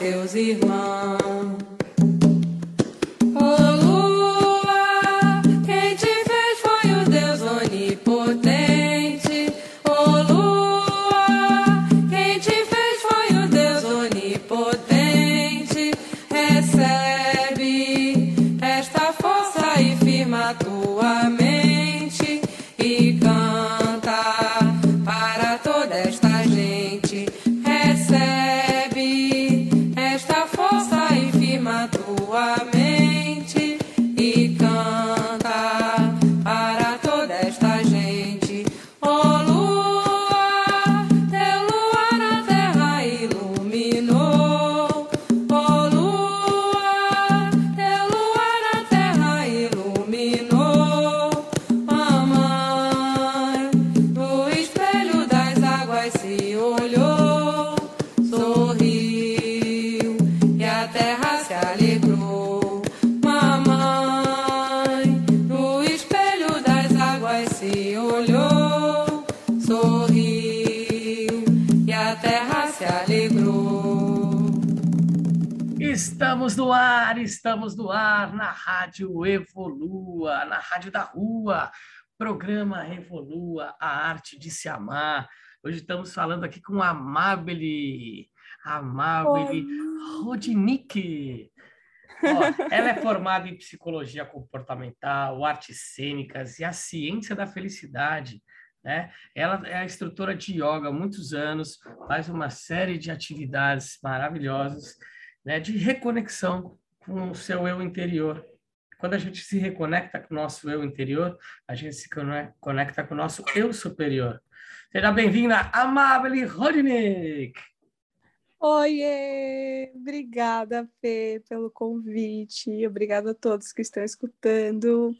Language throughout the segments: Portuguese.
teus irmãos. Estamos no ar na Rádio Evolua, na Rádio da Rua, programa Evolua, a arte de se amar. Hoje estamos falando aqui com a Amabile, Amabile Rodinick. ela é formada em psicologia comportamental, artes cênicas e a ciência da felicidade. Né? Ela é a instrutora de yoga há muitos anos, faz uma série de atividades maravilhosas né, de reconexão com o seu eu interior. Quando a gente se reconecta com o nosso eu interior, a gente se conecta com o nosso eu superior. Seja bem-vinda, Amabile Rodnick! Oiê! Obrigada, Fê, pelo convite. Obrigada a todos que estão escutando.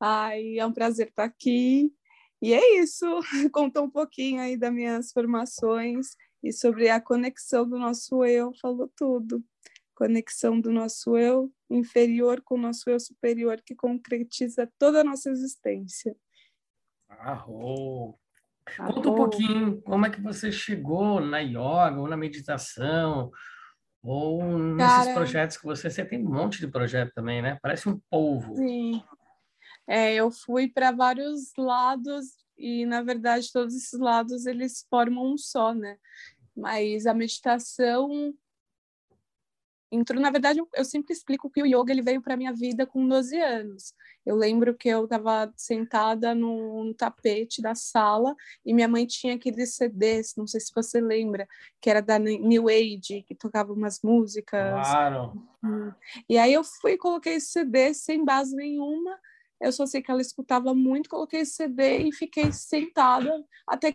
Ai, é um prazer estar aqui. E é isso, contou um pouquinho aí das minhas formações e sobre a conexão do nosso eu, falou tudo conexão do nosso eu inferior com o nosso eu superior, que concretiza toda a nossa existência. Arrou! Conta um pouquinho como é que você chegou na yoga ou na meditação ou nesses Cara, projetos que você... Você tem um monte de projeto também, né? Parece um polvo. Sim. É, eu fui para vários lados e, na verdade, todos esses lados, eles formam um só, né? Mas a meditação entrou, na verdade, eu sempre explico que o yoga ele veio para minha vida com 12 anos. Eu lembro que eu estava sentada no, no, tapete da sala e minha mãe tinha aqueles CDs, não sei se você lembra, que era da New Age, que tocava umas músicas. Claro. E aí eu fui e coloquei esse CD sem base nenhuma. Eu só sei que ela escutava muito, coloquei esse CD e fiquei sentada até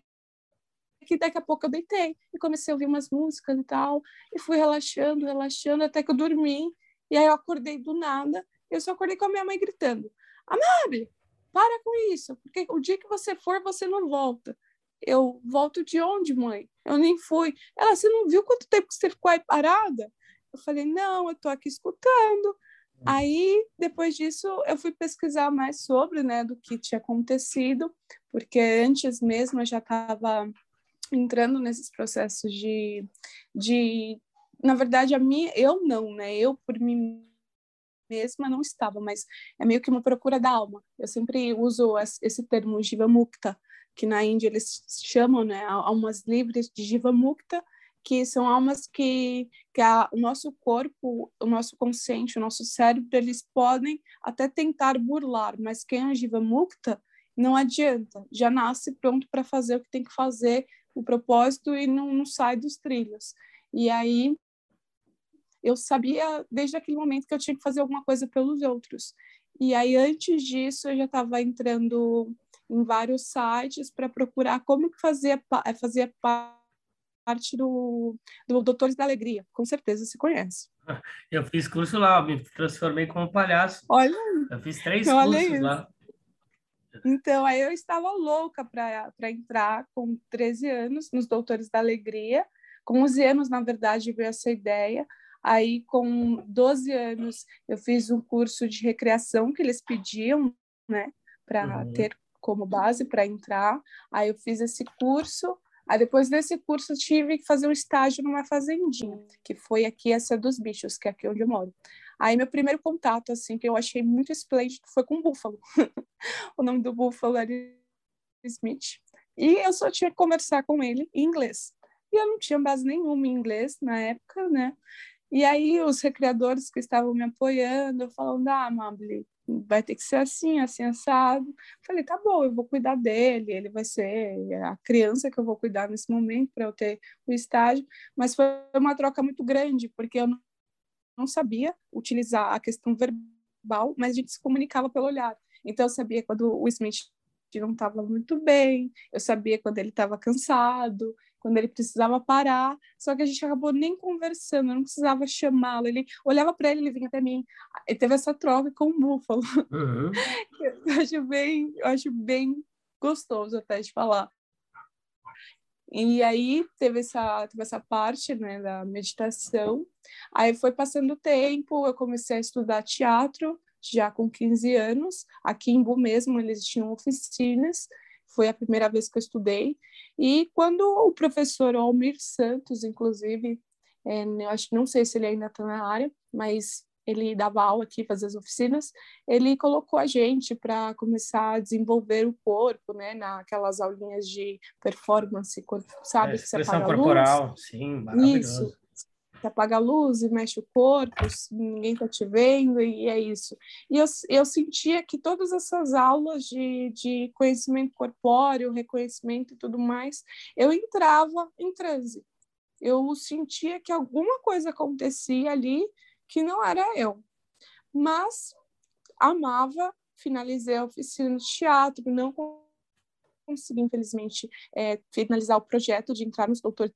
que daqui a pouco eu deitei e comecei a ouvir umas músicas e tal, e fui relaxando, relaxando, até que eu dormi, e aí eu acordei do nada, eu só acordei com a minha mãe gritando, Amable, para com isso, porque o dia que você for, você não volta. Eu volto de onde, mãe? Eu nem fui. Ela, você não viu quanto tempo que você ficou aí parada? Eu falei, não, eu tô aqui escutando. Aí, depois disso, eu fui pesquisar mais sobre, né, do que tinha acontecido, porque antes mesmo eu já estava entrando nesses processos de, de na verdade, a minha, eu não, né? Eu, por mim mesma, não estava, mas é meio que uma procura da alma. Eu sempre uso esse termo Jiva Mukta, que na Índia eles chamam, né, almas livres de Jiva Mukta, que são almas que, que a, o nosso corpo, o nosso consciente, o nosso cérebro, eles podem até tentar burlar, mas quem é Jiva Mukta não adianta, já nasce pronto para fazer o que tem que fazer, o propósito, e não, não sai dos trilhos. E aí eu sabia desde aquele momento que eu tinha que fazer alguma coisa pelos outros. E aí antes disso eu já estava entrando em vários sites para procurar como que fazia fazia parte do, do Doutores da Alegria. Com certeza se conhece. Eu fiz curso lá, me transformei como palhaço. Olha, eu fiz três cursos lá. Então, aí eu estava louca para entrar com 13 anos nos Doutores da Alegria. Com 11 anos, na verdade, veio essa ideia. Aí, com 12 anos, eu fiz um curso de recreação que eles pediam, né, para uhum. ter como base para entrar. Aí eu fiz esse curso. Aí depois desse curso eu tive que fazer um estágio numa fazendinha, que foi aqui essa dos bichos, que é aqui onde eu moro. Aí meu primeiro contato, assim, que eu achei muito esplêndido, foi com o búfalo. o nome do búfalo era Smith. E eu só tinha que conversar com ele em inglês. E eu não tinha base nenhuma em inglês na época, né? E aí os recreadores que estavam me apoiando, falando, ah, Mabli, vai ter que ser assim, assim, assado. Falei, tá bom, eu vou cuidar dele, ele vai ser a criança que eu vou cuidar nesse momento para eu ter o estágio. Mas foi uma troca muito grande, porque eu não sabia utilizar a questão verbal, mas a gente se comunicava pelo olhar. Então eu sabia quando o Smith não estava muito bem, eu sabia quando ele estava cansado, quando ele precisava parar, só que a gente acabou nem conversando, eu não precisava chamá-lo, ele olhava para ele, ele vinha até mim, e teve essa troca com o búfalo. Uhum. eu acho bem, eu acho bem gostoso até de falar. E aí teve essa, teve essa parte né, da meditação. Aí foi passando o tempo, eu comecei a estudar teatro, já com 15 anos. Aqui em Bu mesmo, eles tinham oficinas foi a primeira vez que eu estudei. E quando o professor Almir Santos, inclusive, é, eu acho não sei se ele ainda está na área, mas ele dava aula aqui, fazia as oficinas, ele colocou a gente para começar a desenvolver o corpo, né, naquelas aulinhas de performance, sabe? É, expressão corporal, luz. sim, maravilhoso. Isso você apaga a luz e mexe o corpo, ninguém está te vendo, e é isso. E eu, eu sentia que todas essas aulas de, de conhecimento corpóreo, reconhecimento e tudo mais, eu entrava em transe. Eu sentia que alguma coisa acontecia ali que não era eu. Mas amava, finalizei a oficina de teatro, não consegui, infelizmente, é, finalizar o projeto de entrar nos doutores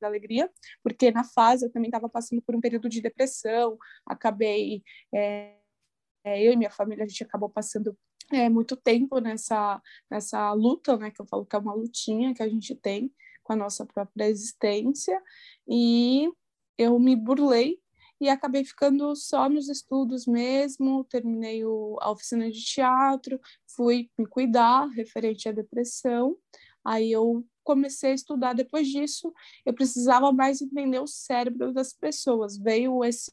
da alegria, porque na fase eu também estava passando por um período de depressão, acabei, é, é, eu e minha família, a gente acabou passando é, muito tempo nessa, nessa luta, né, que eu falo que é uma lutinha que a gente tem com a nossa própria existência, e eu me burlei e acabei ficando só nos estudos mesmo, terminei o, a oficina de teatro, fui me cuidar referente à depressão, aí eu comecei a estudar depois disso, eu precisava mais entender o cérebro das pessoas. Veio esse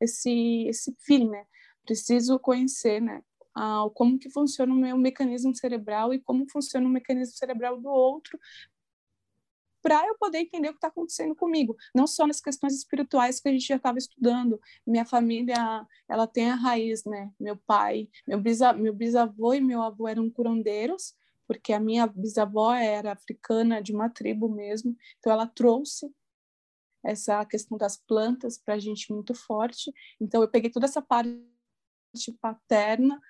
esse esse feeling, né? Preciso conhecer, né? Ah, como que funciona o meu mecanismo cerebral e como funciona o mecanismo cerebral do outro para eu poder entender o que está acontecendo comigo, não só nas questões espirituais que a gente já estava estudando. Minha família, ela tem a raiz, né? Meu pai, meu, bisa, meu bisavô e meu avô eram curandeiros, porque a minha bisavó era africana de uma tribo mesmo, então ela trouxe essa questão das plantas para a gente muito forte. Então eu peguei toda essa parte paterna,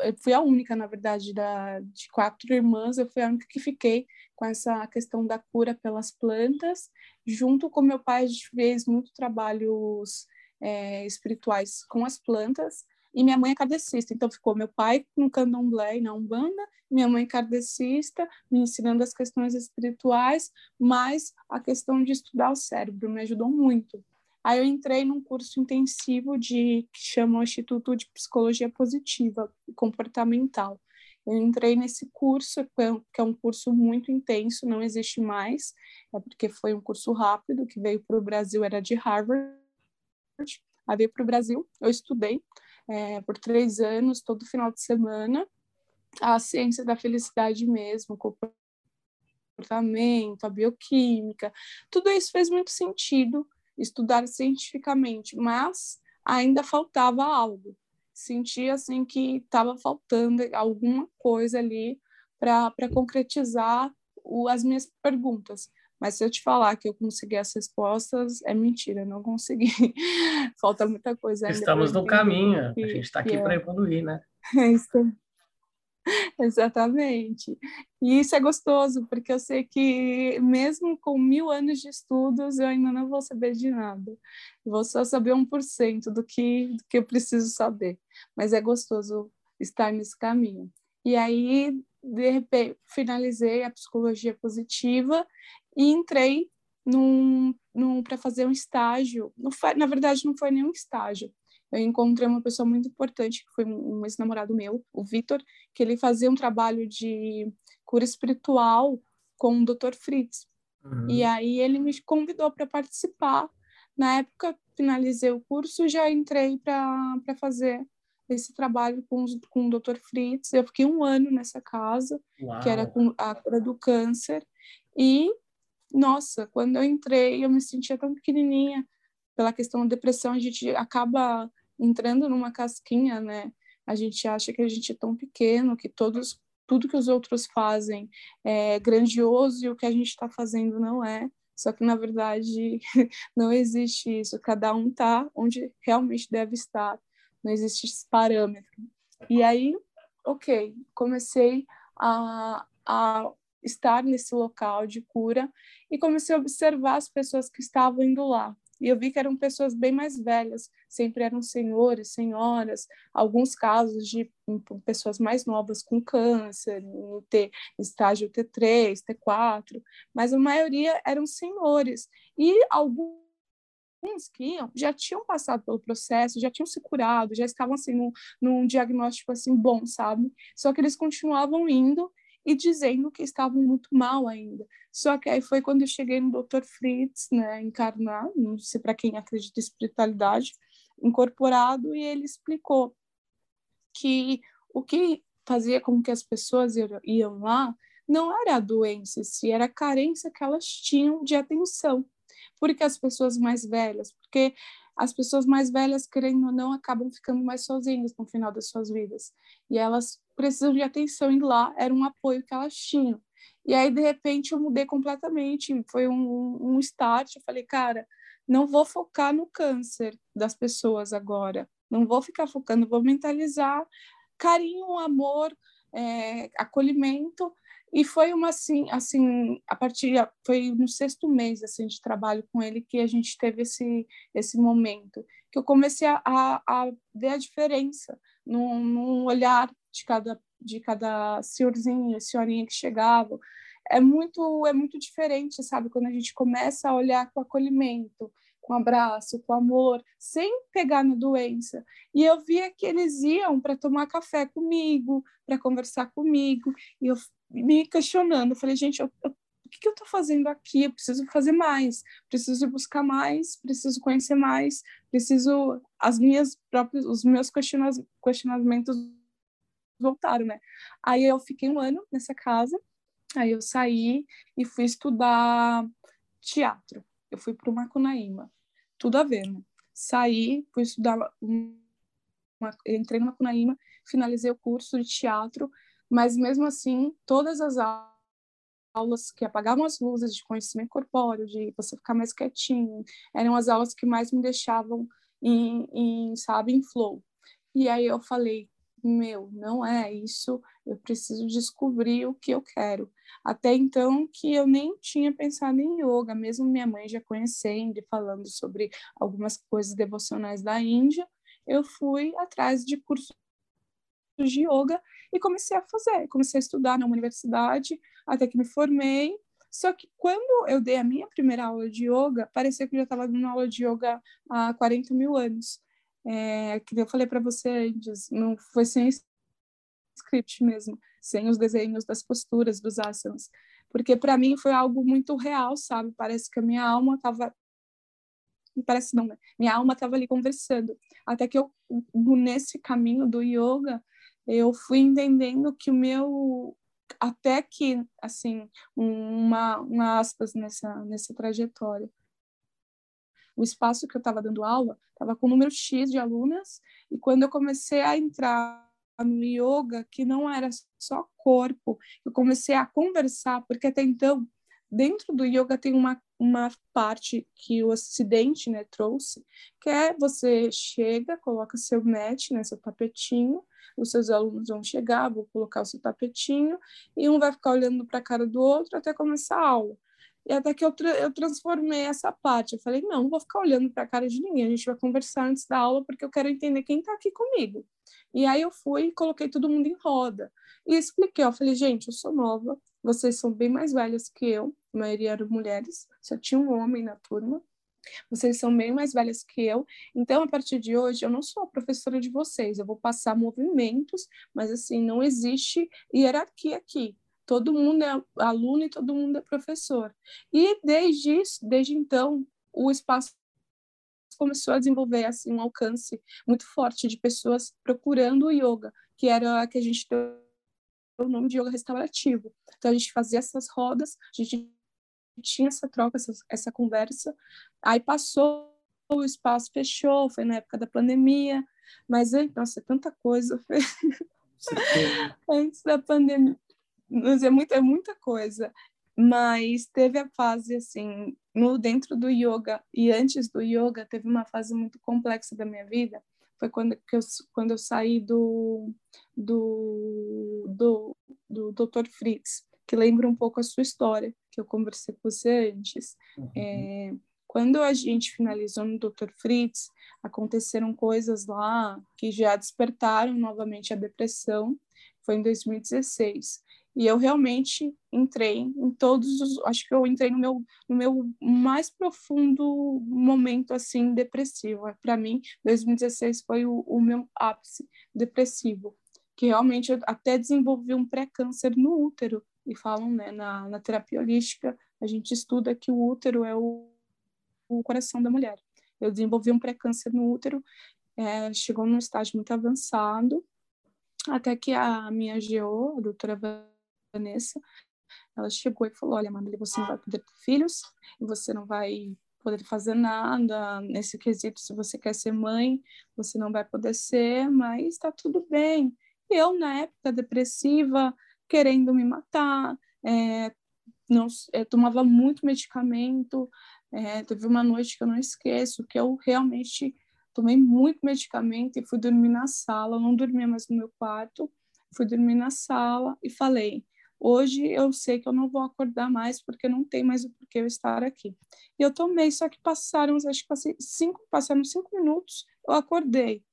eu fui a única, na verdade, da, de quatro irmãs, eu fui a única que fiquei com essa questão da cura pelas plantas. Junto com meu pai, a gente fez muito trabalhos é, espirituais com as plantas. E minha mãe é kardecista, então ficou meu pai no candomblé e na Umbanda, minha mãe kardecista, me ensinando as questões espirituais, mas a questão de estudar o cérebro me ajudou muito. Aí eu entrei num curso intensivo de que chama o Instituto de Psicologia Positiva e Comportamental. Eu entrei nesse curso, que é um curso muito intenso, não existe mais, é porque foi um curso rápido que veio para o Brasil, era de Harvard. Aí veio para o Brasil, eu estudei, é, por três anos, todo final de semana, a ciência da felicidade mesmo, comportamento, a bioquímica, tudo isso fez muito sentido estudar cientificamente, mas ainda faltava algo. Sentia assim que estava faltando alguma coisa ali para concretizar o, as minhas perguntas. Mas se eu te falar que eu consegui as respostas, é mentira, não consegui. Falta muita coisa ainda. Estamos no caminho, que, a gente está aqui é. para evoluir, né? É isso. Exatamente. E isso é gostoso, porque eu sei que mesmo com mil anos de estudos, eu ainda não vou saber de nada. Vou só saber 1% do que, do que eu preciso saber. Mas é gostoso estar nesse caminho. E aí, de repente, finalizei a psicologia positiva e entrei num, num para fazer um estágio. Não foi, na verdade, não foi nenhum estágio eu encontrei uma pessoa muito importante, que foi um ex-namorado meu, o Vitor, que ele fazia um trabalho de cura espiritual com o Dr. Fritz. Uhum. E aí ele me convidou para participar. Na época, finalizei o curso e já entrei para fazer esse trabalho com, com o Dr. Fritz. Eu fiquei um ano nessa casa, Uau. que era com a cura do câncer. E, nossa, quando eu entrei, eu me sentia tão pequenininha. Pela questão da depressão, a gente acaba entrando numa casquinha, né? A gente acha que a gente é tão pequeno, que todos, tudo que os outros fazem é grandioso e o que a gente está fazendo não é. Só que, na verdade, não existe isso. Cada um está onde realmente deve estar. Não existe esse parâmetro. E aí, ok, comecei a, a estar nesse local de cura e comecei a observar as pessoas que estavam indo lá. E eu vi que eram pessoas bem mais velhas, sempre eram senhores, senhoras, alguns casos de pessoas mais novas com câncer, em T, estágio T3, T4, mas a maioria eram senhores. E alguns que iam já tinham passado pelo processo, já tinham se curado, já estavam assim num, num diagnóstico assim bom, sabe? Só que eles continuavam indo e dizendo que estavam muito mal ainda. Só que aí foi quando eu cheguei no Dr. Fritz, né, encarnar, não sei para quem acredita em espiritualidade, incorporado, e ele explicou que o que fazia com que as pessoas iam lá não era a doença, se era a carência que elas tinham de atenção. Porque as pessoas mais velhas, porque as pessoas mais velhas, querendo ou não, acabam ficando mais sozinhas no final das suas vidas. E elas precisam de atenção e lá era um apoio que elas tinham. E aí, de repente, eu mudei completamente. Foi um, um start. Eu falei, cara, não vou focar no câncer das pessoas agora. Não vou ficar focando, vou mentalizar carinho, amor, é, acolhimento. E foi uma assim, assim, a partir foi no sexto mês assim de trabalho com ele que a gente teve esse esse momento que eu comecei a, a ver a diferença no, no olhar de cada de cada senhorzinho, senhorinha que chegava. É muito é muito diferente, sabe, quando a gente começa a olhar com acolhimento, com abraço, com amor, sem pegar na doença. E eu via que eles iam para tomar café comigo, para conversar comigo, e eu me questionando, eu falei, gente, eu, eu, o que, que eu estou fazendo aqui? Eu preciso fazer mais, preciso buscar mais, preciso conhecer mais, preciso as minhas próprias, os meus questionamentos voltaram, né? Aí eu fiquei um ano nessa casa, aí eu saí e fui estudar teatro. Eu fui para o Macunaíma, tudo a ver, né? Saí, fui estudar, uma, entrei no Macunaíma, finalizei o curso de teatro, mas mesmo assim, todas as aulas que apagavam as luzes de conhecimento corpóreo, de você ficar mais quietinho, eram as aulas que mais me deixavam em, em sabe, em flow. E aí eu falei, meu, não é isso, eu preciso descobrir o que eu quero. Até então que eu nem tinha pensado em yoga, mesmo minha mãe já conhecendo e falando sobre algumas coisas devocionais da Índia, eu fui atrás de cursos de yoga e comecei a fazer, comecei a estudar na universidade, até que me formei. Só que quando eu dei a minha primeira aula de yoga, parecia que eu já estava dando aula de yoga há 40 mil anos. É, que eu falei para você antes, não foi sem script mesmo, sem os desenhos das posturas, dos asanas. Porque para mim foi algo muito real, sabe? Parece que a minha alma estava parece não, né? Minha alma estava ali conversando. Até que eu, nesse caminho do yoga, eu fui entendendo que o meu até que, assim, uma, uma aspas nessa, nessa trajetória. O espaço que eu estava dando aula estava com número X de alunas, e quando eu comecei a entrar no yoga, que não era só corpo, eu comecei a conversar, porque até então, dentro do yoga tem uma, uma parte que o Ocidente né, trouxe, que é você chega, coloca seu mat, né, seu tapetinho, os seus alunos vão chegar, vou colocar o seu tapetinho, e um vai ficar olhando para a cara do outro até começar a aula. E até que eu, tra eu transformei essa parte. Eu falei, não, não vou ficar olhando para a cara de ninguém, a gente vai conversar antes da aula, porque eu quero entender quem está aqui comigo. E aí eu fui e coloquei todo mundo em roda. E expliquei, eu falei, gente, eu sou nova, vocês são bem mais velhas que eu, a maioria eram mulheres, só tinha um homem na turma. Vocês são bem mais velhas que eu, então a partir de hoje eu não sou a professora de vocês, eu vou passar movimentos, mas assim, não existe hierarquia aqui. Todo mundo é aluno e todo mundo é professor. E desde isso, desde então, o espaço começou a desenvolver assim um alcance muito forte de pessoas procurando o yoga, que era a que a gente deu o nome de yoga restaurativo. Então a gente fazia essas rodas, a gente tinha essa troca, essa, essa conversa. Aí passou o espaço fechou, foi na época da pandemia, mas nossa, tanta coisa. Antes da pandemia, é muita, é muita coisa. Mas teve a fase assim, no dentro do yoga e antes do yoga, teve uma fase muito complexa da minha vida. Foi quando, que eu, quando eu saí do, do, do, do Dr. Fritz, que lembra um pouco a sua história, que eu conversei com você antes. Uhum. É, quando a gente finalizou no Dr. Fritz, aconteceram coisas lá que já despertaram novamente a depressão. Foi em 2016. E eu realmente entrei em todos os, acho que eu entrei no meu no meu mais profundo momento assim depressivo. Para mim, 2016 foi o, o meu ápice depressivo, que realmente eu até desenvolvi um pré-câncer no útero e falam, né, na, na terapia holística, a gente estuda que o útero é o, o coração da mulher. Eu desenvolvi um pré-câncer no útero, é, chegou num estágio muito avançado, até que a minha GO, a doutora Vanessa, ela chegou e falou: Olha, Amanda, você não vai poder ter filhos, você não vai poder fazer nada nesse quesito. Se você quer ser mãe, você não vai poder ser, mas está tudo bem. Eu, na época depressiva, querendo me matar, é, não, tomava muito medicamento. É, teve uma noite que eu não esqueço, que eu realmente tomei muito medicamento e fui dormir na sala. Eu não dormia mais no meu quarto, fui dormir na sala e falei: Hoje eu sei que eu não vou acordar mais porque não tem mais o porquê eu estar aqui. E eu tomei, só que passaram, acho que passei cinco, passaram cinco minutos, eu acordei.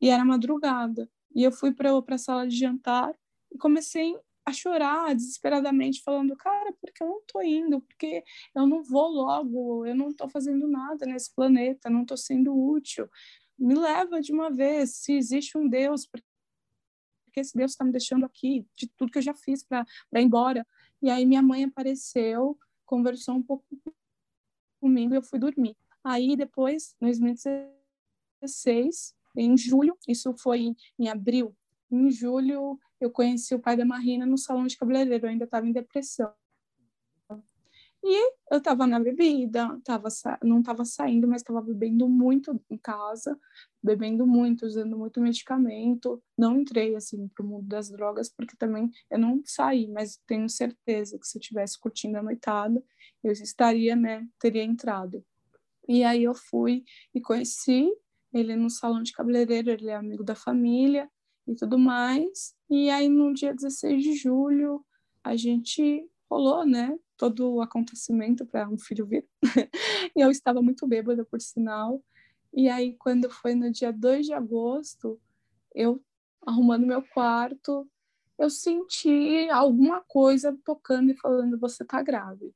E era madrugada. E eu fui para a sala de jantar e comecei a chorar desesperadamente, falando, cara, porque eu não tô indo, porque eu não vou logo, eu não tô fazendo nada nesse planeta, não tô sendo útil. Me leva de uma vez, se existe um Deus, porque que esse Deus está me deixando aqui, de tudo que eu já fiz para ir embora. E aí minha mãe apareceu, conversou um pouco comigo e eu fui dormir. Aí depois, em 2016, em julho, isso foi em, em abril, em julho eu conheci o pai da Marina no salão de cabeleireiro, eu ainda estava em depressão. E eu estava na bebida, tava, não estava saindo, mas estava bebendo muito em casa, bebendo muito, usando muito medicamento. Não entrei assim para o mundo das drogas, porque também eu não saí, mas tenho certeza que se eu estivesse curtindo a noitada, eu estaria, né, teria entrado. E aí eu fui e conheci ele no salão de cabeleireiro, ele é amigo da família e tudo mais. E aí no dia 16 de julho a gente rolou, né? Todo o acontecimento para um filho vir. e eu estava muito bêbada, por sinal. E aí, quando foi no dia 2 de agosto, eu arrumando meu quarto, eu senti alguma coisa tocando e falando: Você tá grávida.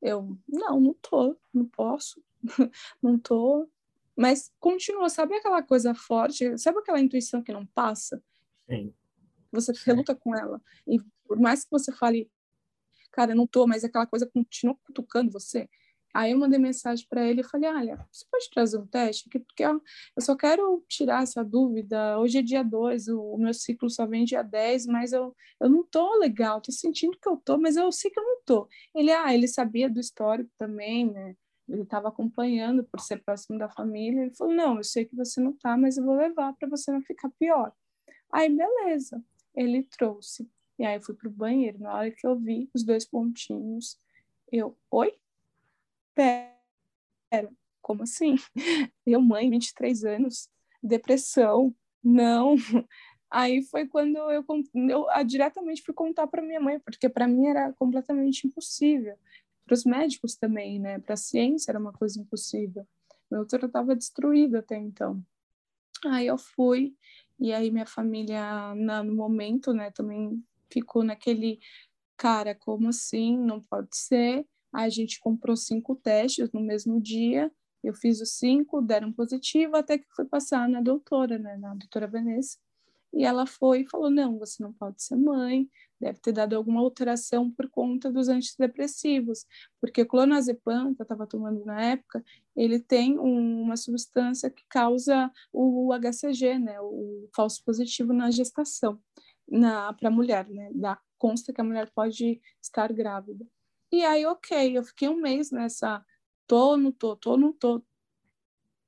Eu, não, não tô, não posso, não tô. Mas continua, sabe aquela coisa forte? Sabe aquela intuição que não passa? Sim. Você Sim. reluta com ela. E por mais que você fale, cara, eu não tô, mas aquela coisa continua cutucando você. Aí eu mandei mensagem para ele e falei: Olha, você pode trazer um teste? Porque eu só quero tirar essa dúvida. Hoje é dia 2, o, meu ciclo só vem dia 10, mas eu, eu não tô legal, tô sentindo que eu tô, mas eu sei que eu não tô. Ele, ah, ele sabia do histórico também, né? Ele estava acompanhando por ser próximo da família. Ele falou: Não, eu sei que você não tá, mas eu vou levar para você não ficar pior. Aí, beleza. Ele trouxe. E aí eu fui pro banheiro. Na hora que eu vi os dois pontinhos, eu, oi? Pera, como assim? Eu, mãe, 23 anos, depressão, não. Aí foi quando eu, eu diretamente fui contar para minha mãe, porque para mim era completamente impossível. Para os médicos também, né? Para a ciência era uma coisa impossível. Meu útero estava destruído até então. Aí eu fui, e aí minha família, na, no momento, né, também ficou naquele, cara, como assim? Não pode ser. A gente comprou cinco testes no mesmo dia. Eu fiz os cinco, deram positivo, até que fui passar na doutora, né, na doutora Vanessa. E ela foi e falou: não, você não pode ser mãe, deve ter dado alguma alteração por conta dos antidepressivos, porque o clonazepam, que eu estava tomando na época, ele tem um, uma substância que causa o HCG, né, o falso positivo na gestação, na para a mulher, né, da consta que a mulher pode estar grávida. E aí, ok, eu fiquei um mês nessa, tô, não tô, tô, não tô,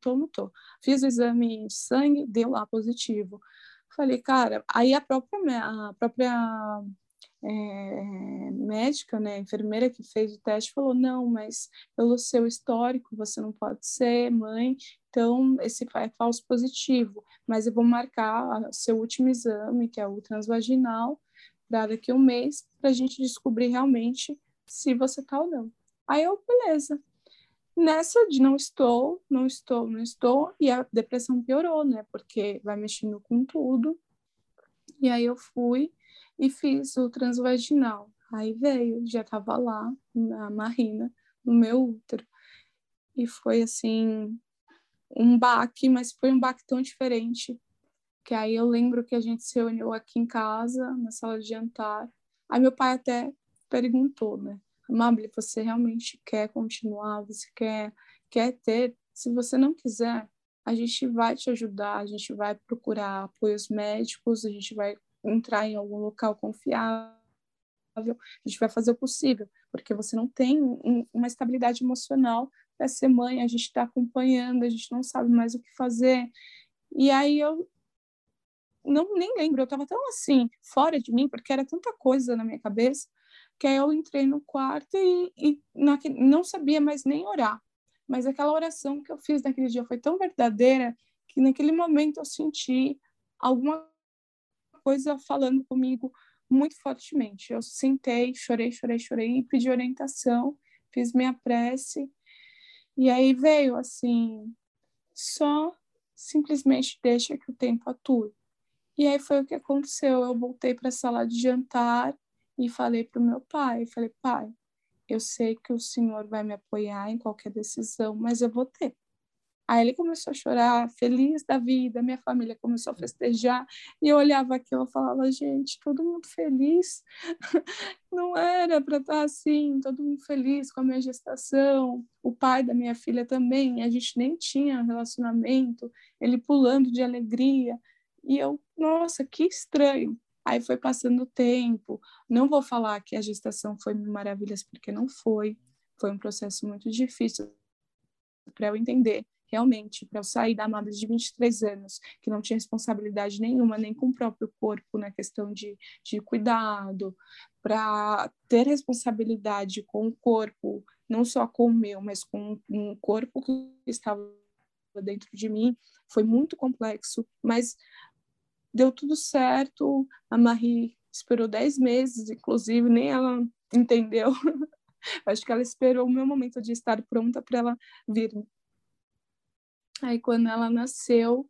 tô, não tô. Fiz o exame de sangue, deu lá positivo. Falei, cara, aí a própria, a própria é, médica, né, enfermeira que fez o teste, falou: não, mas pelo seu histórico você não pode ser mãe, então esse é falso positivo, mas eu vou marcar seu último exame, que é o transvaginal, para daqui a um mês, para a gente descobrir realmente se você tá ou não. Aí eu, beleza. Nessa de não estou, não estou, não estou, e a depressão piorou, né? Porque vai mexendo com tudo. E aí eu fui e fiz o transvaginal. Aí veio, já tava lá na marina, no meu útero. E foi assim um baque, mas foi um baque tão diferente que aí eu lembro que a gente se reuniu aqui em casa, na sala de jantar. Aí meu pai até perguntou, né? Amable, você realmente quer continuar? Você quer, quer ter? Se você não quiser, a gente vai te ajudar, a gente vai procurar apoios médicos, a gente vai entrar em algum local confiável, a gente vai fazer o possível, porque você não tem um, uma estabilidade emocional para ser mãe, a gente está acompanhando, a gente não sabe mais o que fazer. E aí eu não nem lembro, eu estava tão assim, fora de mim, porque era tanta coisa na minha cabeça, que aí eu entrei no quarto e, e naquele, não sabia mais nem orar. Mas aquela oração que eu fiz naquele dia foi tão verdadeira que naquele momento eu senti alguma coisa falando comigo muito fortemente. Eu sentei, chorei, chorei, chorei pedi orientação, fiz minha prece. E aí veio assim, só simplesmente deixa que o tempo atue. E aí foi o que aconteceu. Eu voltei para a sala de jantar e falei para o meu pai, falei, pai, eu sei que o senhor vai me apoiar em qualquer decisão, mas eu vou ter. Aí ele começou a chorar, feliz da vida, minha família começou a festejar, e eu olhava aquilo e falava, gente, todo mundo feliz, não era para estar assim, todo mundo feliz com a minha gestação, o pai da minha filha também, a gente nem tinha relacionamento, ele pulando de alegria, e eu, nossa, que estranho. Aí foi passando o tempo. Não vou falar que a gestação foi maravilhas, porque não foi. Foi um processo muito difícil para eu entender realmente, para eu sair da amada de 23 anos, que não tinha responsabilidade nenhuma, nem com o próprio corpo, na questão de, de cuidado, para ter responsabilidade com o corpo, não só com o meu, mas com um corpo que estava dentro de mim, foi muito complexo, mas deu tudo certo. A Marie esperou 10 meses, inclusive, nem ela entendeu. Acho que ela esperou o meu momento de estar pronta para ela vir. Aí, quando ela nasceu,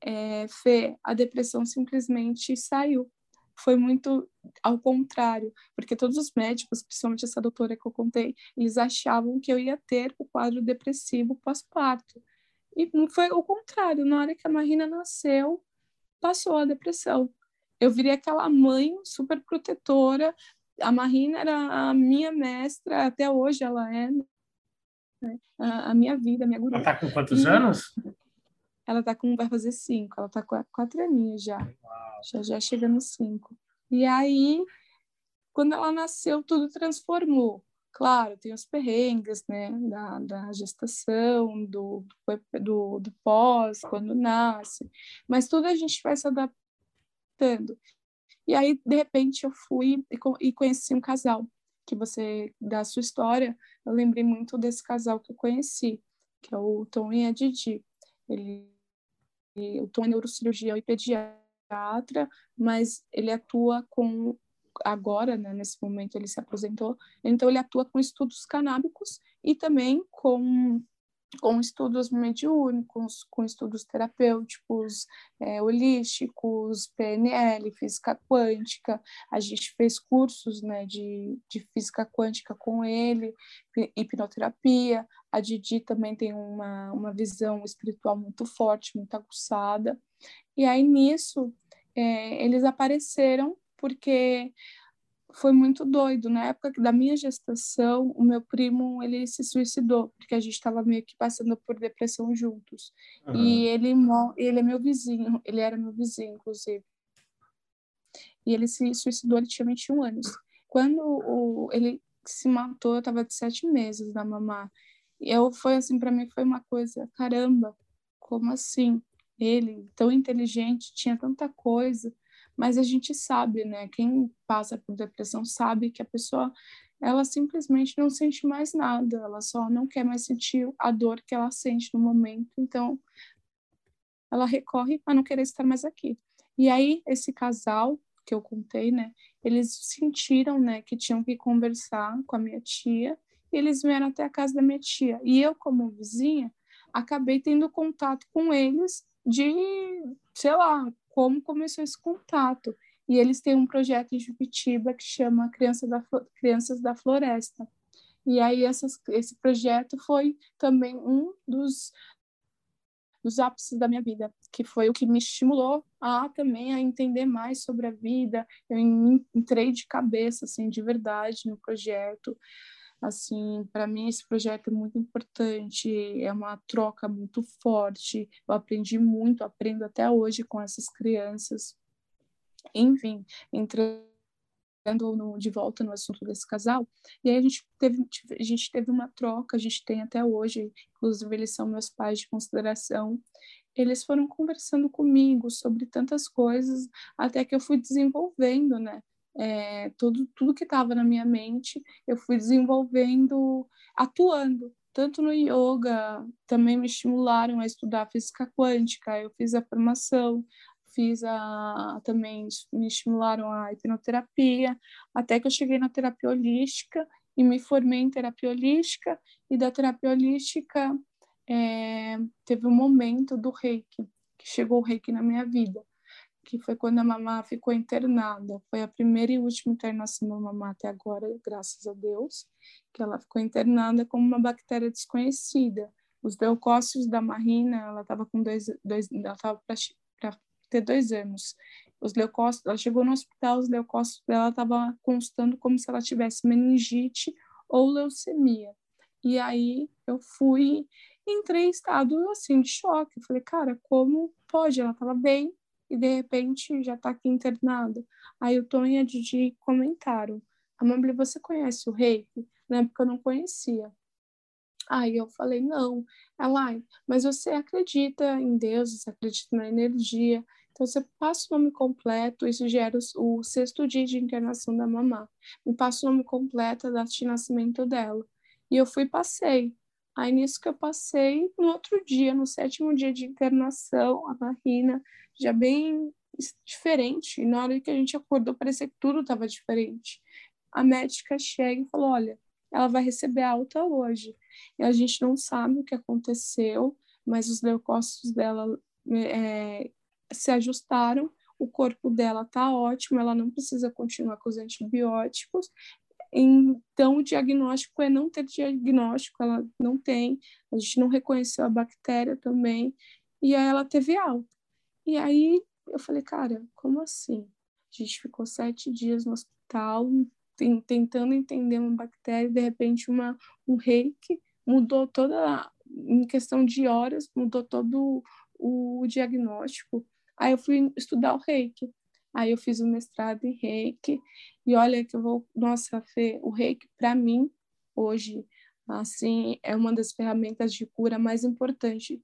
é, Fê, a depressão simplesmente saiu. Foi muito ao contrário, porque todos os médicos, principalmente essa doutora que eu contei, eles achavam que eu ia ter o quadro depressivo pós-parto. E foi o contrário. Na hora que a Marina nasceu, passou a depressão. Eu virei aquela mãe super protetora. A Marina era a minha mestra, até hoje ela é. Né? a, a, minha vida, a minha guru. Ela tá com quantos e anos? Ela tá com, vai fazer cinco, ela tá com quatro aninhos já. Uau. Já já chega nos cinco. E aí, quando ela nasceu, tudo transformou. Claro, tem os perrengues, né, da, da gestação, do, do, do pós, quando nasce, mas tudo a gente vai se adaptando. E aí, de repente, eu fui e conheci um casal, que você, da sua história, eu lembrei muito desse casal que eu conheci, que é o Tom e a Didi. Ele, o Tom é neurocirurgião e pediatra, mas ele atua com agora, né, nesse momento ele se aposentou, então ele atua com estudos canábicos e também com com estudos mediúnicos, com estudos terapêuticos, é, holísticos, PNL, física quântica. A gente fez cursos né, de, de física quântica com ele, hipnoterapia. A Didi também tem uma, uma visão espiritual muito forte, muito aguçada. E aí, nisso, é, eles apareceram porque foi muito doido. Na época da minha gestação, o meu primo ele se suicidou, porque a gente estava meio que passando por depressão juntos. Uhum. E ele, ele é meu vizinho, ele era meu vizinho, inclusive. E ele se suicidou, ele tinha 21 anos. Quando o, ele se matou, eu estava de sete meses da mamá. E eu, foi assim, para mim foi uma coisa, caramba, como assim? Ele, tão inteligente, tinha tanta coisa, mas a gente sabe, né? Quem passa por depressão sabe que a pessoa ela simplesmente não sente mais nada, ela só não quer mais sentir a dor que ela sente no momento, então ela recorre a não querer estar mais aqui. E aí esse casal que eu contei, né, eles sentiram, né, que tinham que conversar com a minha tia, e eles vieram até a casa da minha tia. E eu como vizinha, acabei tendo contato com eles de, sei lá, como começou esse contato. E eles têm um projeto em Jupitiba que chama Criança da, Crianças da Floresta. E aí essas, esse projeto foi também um dos, dos ápices da minha vida, que foi o que me estimulou a também a entender mais sobre a vida. Eu entrei de cabeça, assim, de verdade no projeto. Assim, para mim esse projeto é muito importante, é uma troca muito forte. Eu aprendi muito, aprendo até hoje com essas crianças. Enfim, entrando no, de volta no assunto desse casal, e aí a gente teve a gente teve uma troca, a gente tem até hoje, inclusive eles são meus pais de consideração. Eles foram conversando comigo sobre tantas coisas, até que eu fui desenvolvendo, né? É, tudo, tudo que estava na minha mente, eu fui desenvolvendo, atuando, tanto no yoga, também me estimularam a estudar física quântica, eu fiz a formação, fiz a também me estimularam a hipnoterapia, até que eu cheguei na terapia holística e me formei em terapia holística, e da terapia holística é, teve um momento do reiki, que chegou o reiki na minha vida que foi quando a mamá ficou internada. Foi a primeira e última internação da mamá até agora, graças a Deus, que ela ficou internada com uma bactéria desconhecida. Os leucócitos da Marina, ela estava com dois, dois ela estava para ter dois anos. Os leucócitos, ela chegou no hospital, os leucócitos dela estavam constando como se ela tivesse meningite ou leucemia. E aí eu fui, entrei em estado assim de choque. Eu falei, cara, como pode? Ela estava bem, e de repente já está aqui internado. Aí o Tom e a Didi comentaram: Amabile, você conhece o reiki? Na época eu não conhecia. Aí eu falei: não. Ela, mas você acredita em Deus, você acredita na energia. Então você passa o nome completo, isso gera o, o sexto dia de internação da mamá. Me passa o nome completo, a data de nascimento dela. E eu fui passei. Aí nisso que eu passei, no outro dia, no sétimo dia de internação, a Marina já bem diferente. E na hora que a gente acordou, parecia que tudo estava diferente. A médica chega e falou: Olha, ela vai receber alta hoje. E a gente não sabe o que aconteceu, mas os leucócitos dela é, se ajustaram. O corpo dela está ótimo, ela não precisa continuar com os antibióticos. Então, o diagnóstico é não ter diagnóstico, ela não tem, a gente não reconheceu a bactéria também, e aí ela teve alta. E aí eu falei, cara, como assim? A gente ficou sete dias no hospital tentando entender uma bactéria, de repente uma, um reiki, mudou toda, em questão de horas, mudou todo o diagnóstico. Aí eu fui estudar o reiki. Aí eu fiz o mestrado em reiki. E olha que eu vou. Nossa, Fê, o reiki, para mim, hoje, assim, é uma das ferramentas de cura mais importantes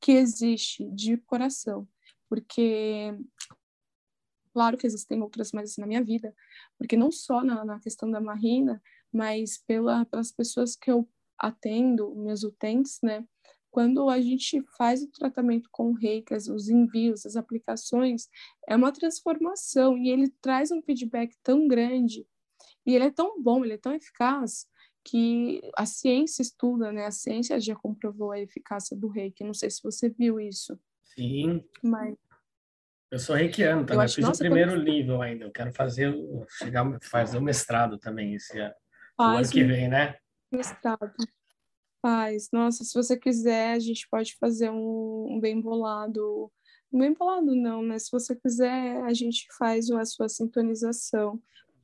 que existe de coração. Porque Claro que existem outras mais na minha vida, porque não só na, na questão da marina, mas pela, pelas pessoas que eu atendo, meus utentes, né? Quando a gente faz o tratamento com reiki, os envios, as aplicações, é uma transformação e ele traz um feedback tão grande e ele é tão bom, ele é tão eficaz que a ciência estuda, né? A ciência já comprovou a eficácia do reiki. Não sei se você viu isso. Sim. Mas eu sou reikiano também, eu, acho, eu fiz nossa, o primeiro quando... nível ainda. Eu quero fazer, chegar, fazer o mestrado também esse ano, ano que vem, né? Mestrado. Faz. Nossa, se você quiser, a gente pode fazer um, um bem bolado. Um bem bolado não, né? Se você quiser, a gente faz a sua sintonização,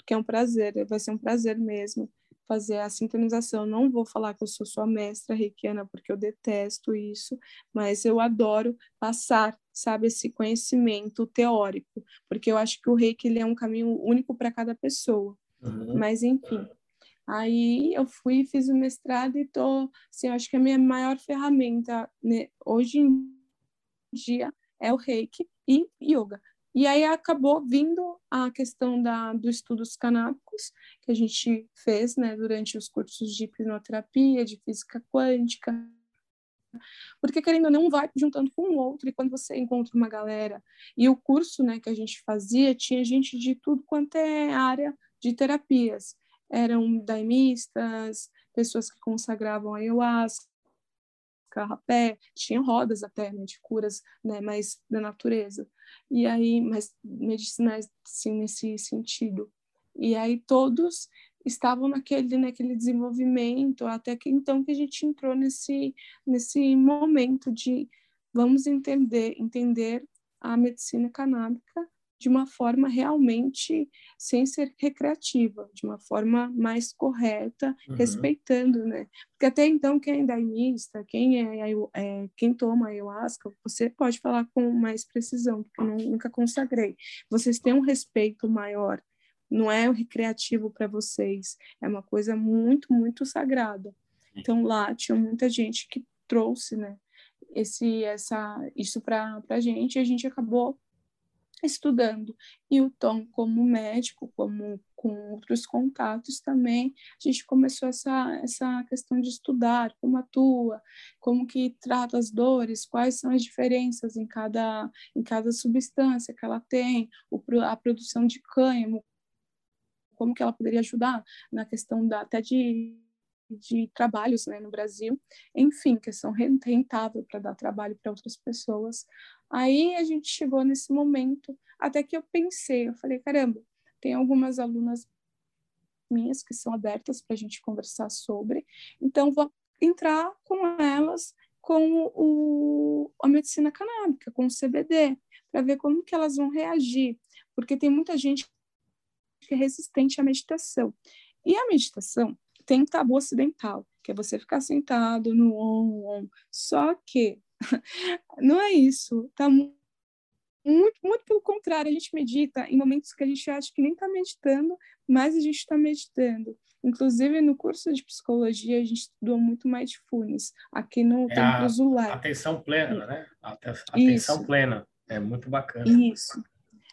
que é um prazer, vai ser um prazer mesmo fazer a sintonização. Não vou falar que eu sou sua mestra reikiana, porque eu detesto isso, mas eu adoro passar, sabe, esse conhecimento teórico, porque eu acho que o reiki ele é um caminho único para cada pessoa. Uhum. Mas, enfim. Aí eu fui, fiz o mestrado e tô, assim, eu acho que a minha maior ferramenta né, hoje em dia é o reiki e yoga. E aí acabou vindo a questão da, dos estudos canábicos, que a gente fez né, durante os cursos de hipnoterapia, de física quântica, porque querendo ou não vai juntando com o outro e quando você encontra uma galera e o curso né que a gente fazia tinha gente de tudo quanto é área de terapias eram daimistas pessoas que consagravam ayahuasca rapé, tinha rodas até, né, de curas, né, mais da natureza. E aí, mas medicinais, sim, nesse sentido. E aí todos estavam naquele, naquele desenvolvimento, até que então que a gente entrou nesse, nesse momento de vamos entender, entender a medicina canábica de uma forma realmente sem ser recreativa, de uma forma mais correta, uhum. respeitando, né? Porque até então quem é daimista, quem é, é, quem toma ayahuasca, você pode falar com mais precisão, porque eu nunca consagrei. Vocês têm um respeito maior, não é recreativo para vocês, é uma coisa muito, muito sagrada. Então lá tinha muita gente que trouxe, né? Esse, essa, isso para a gente, e a gente acabou estudando. E o Tom, como médico, como com outros contatos também, a gente começou essa, essa questão de estudar como atua, como que trata as dores, quais são as diferenças em cada, em cada substância que ela tem, o, a produção de cânhamo, como que ela poderia ajudar na questão da, até de de trabalhos né, no Brasil, enfim, que são rentáveis para dar trabalho para outras pessoas. Aí a gente chegou nesse momento, até que eu pensei, eu falei, caramba, tem algumas alunas minhas que são abertas para a gente conversar sobre, então vou entrar com elas com o, a medicina canábica, com o CBD, para ver como que elas vão reagir, porque tem muita gente que é resistente à meditação. E a meditação, tem tabu ocidental, que é você ficar sentado no on, Só que não é isso. Tá muito, muito pelo contrário, a gente medita em momentos que a gente acha que nem está meditando, mas a gente está meditando. Inclusive, no curso de psicologia, a gente estudou muito mindfulness, aqui no é Templo Zulai. Atenção plena, né? Atenção Isso. plena. É muito bacana. Isso.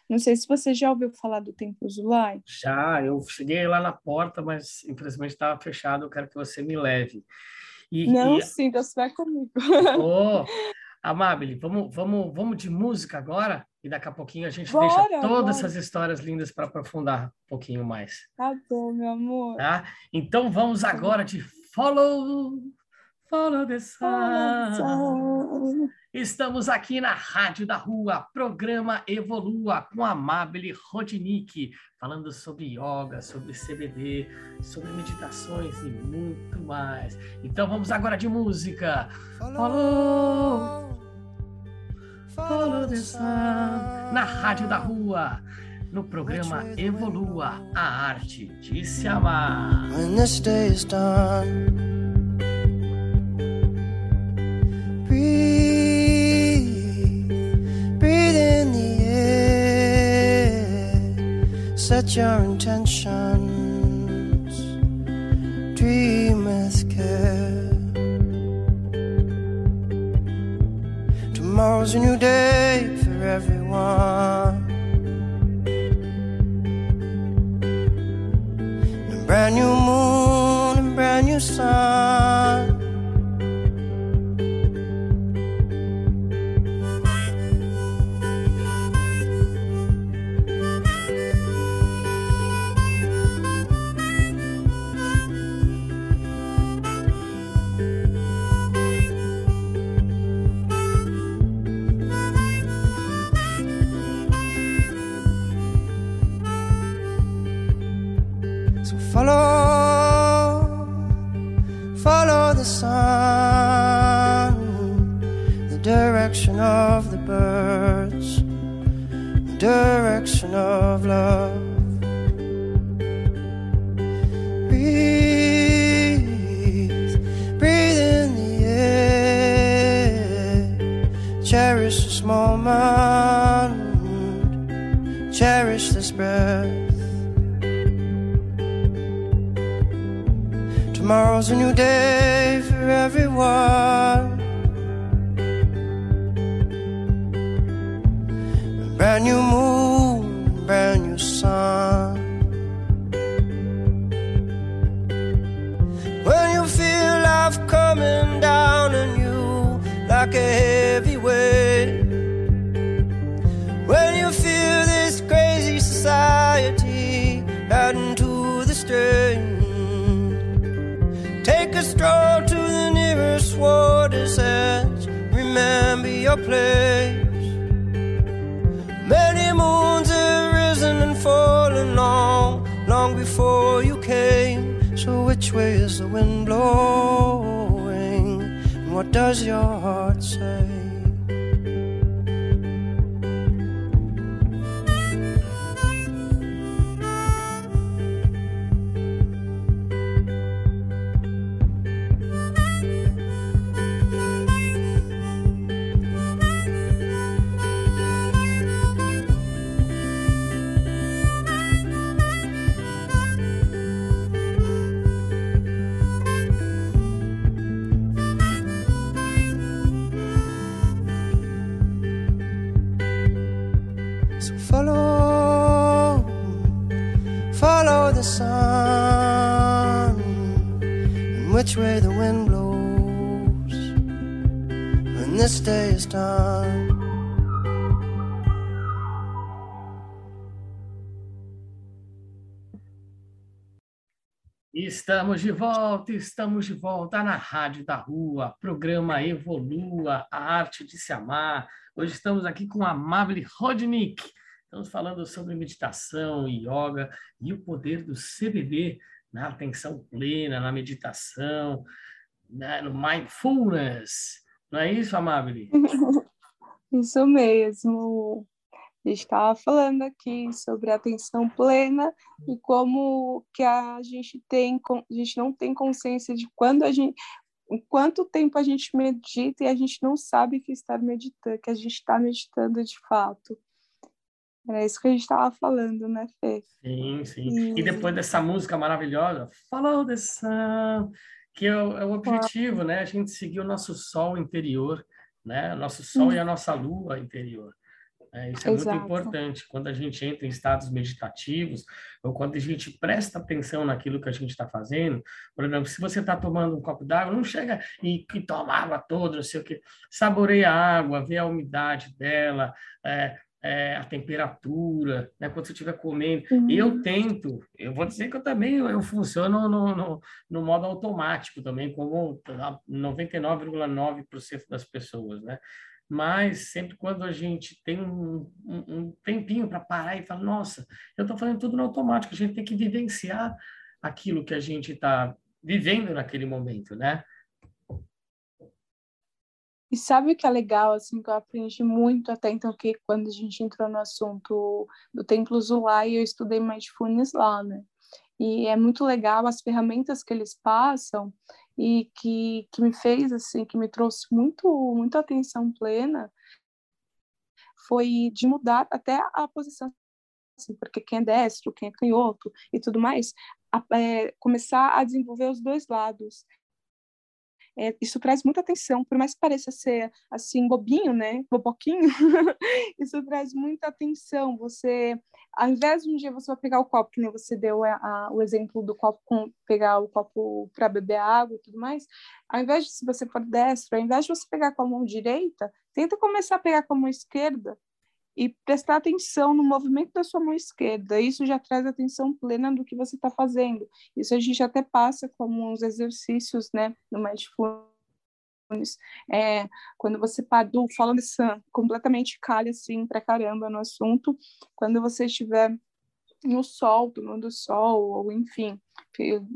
Não sei se você já ouviu falar do Templo Zulai. Já, eu cheguei lá na porta, mas infelizmente estava fechado. Eu quero que você me leve. E, Não, e... sim, você vai comigo. Oh, Amabile, vamos, vamos, vamos de música agora? E daqui a pouquinho a gente bora, deixa todas bora. essas histórias lindas para aprofundar um pouquinho mais. Tá bom, meu amor. Tá? Então vamos agora de Follow, Follow the Sun. Estamos aqui na Rádio da Rua, programa Evolua com a Amabile Rodinick, falando sobre yoga, sobre CBD, sobre meditações e muito mais. Então vamos agora de música. Follow, follow the sun, na Rádio da Rua, no programa Evolua, a arte de se amar. When this day is done. Set your intentions, dream with care. Tomorrow's a new day for everyone. A brand new moon and brand new sun. wonder is the wind blowing? And what does your heart say? Estamos de volta, estamos de volta na Rádio da Rua, programa Evolua, a arte de se amar. Hoje estamos aqui com a Amable Rodnik. Estamos falando sobre meditação, yoga e o poder do CBD na atenção plena, na meditação, né, no mindfulness. Não é isso, Amable? Isso mesmo. A gente estava falando aqui sobre a atenção plena e como que a gente tem, a gente não tem consciência de quando a gente, em quanto tempo a gente medita e a gente não sabe que está meditando, que a gente está meditando de fato. Era isso que a gente estava falando, né, Fê? Sim, sim. E... e depois dessa música maravilhosa, Follow the Sun, que é o, é o objetivo, né? A gente seguir o nosso sol interior, né? O nosso sol hum. e a nossa lua interior. É, isso é Exato. muito importante. Quando a gente entra em estados meditativos, ou quando a gente presta atenção naquilo que a gente está fazendo, por exemplo, se você está tomando um copo d'água, não chega e, e toma água toda, não sei o quê. Saboreia a água, vê a umidade dela, é, é, a temperatura, né? quando você estiver comendo. Uhum. Eu tento, eu vou dizer que eu também eu funciono no, no, no modo automático também, como 99,9% das pessoas, né? Mas sempre quando a gente tem um, um, um tempinho para parar e falar, nossa, eu estou fazendo tudo no automático, a gente tem que vivenciar aquilo que a gente está vivendo naquele momento, né? E sabe o que é legal, assim, que eu aprendi muito até então, que quando a gente entrou no assunto do Templo Zulai, eu estudei Mindfulness lá, né? E é muito legal as ferramentas que eles passam e que, que me fez, assim, que me trouxe muito, muita atenção plena, foi de mudar até a posição porque quem é destro, quem é canhoto e tudo mais, a, é, começar a desenvolver os dois lados. É, isso traz muita atenção, por mais que pareça ser assim bobinho, né, boboquinho, isso traz muita atenção. Você, ao invés de um dia você vai pegar o copo, que nem você deu a, a, o exemplo do copo com pegar o copo para beber água e tudo mais, ao invés de se você for destro, ao invés de você pegar com a mão direita, tenta começar a pegar com a mão esquerda e prestar atenção no movimento da sua mão esquerda. Isso já traz atenção plena do que você está fazendo. Isso a gente até passa como uns exercícios, né, no Mindfulness. É, quando você do falando isso completamente calha assim para caramba no assunto, quando você estiver no sol, tomando sol, ou enfim,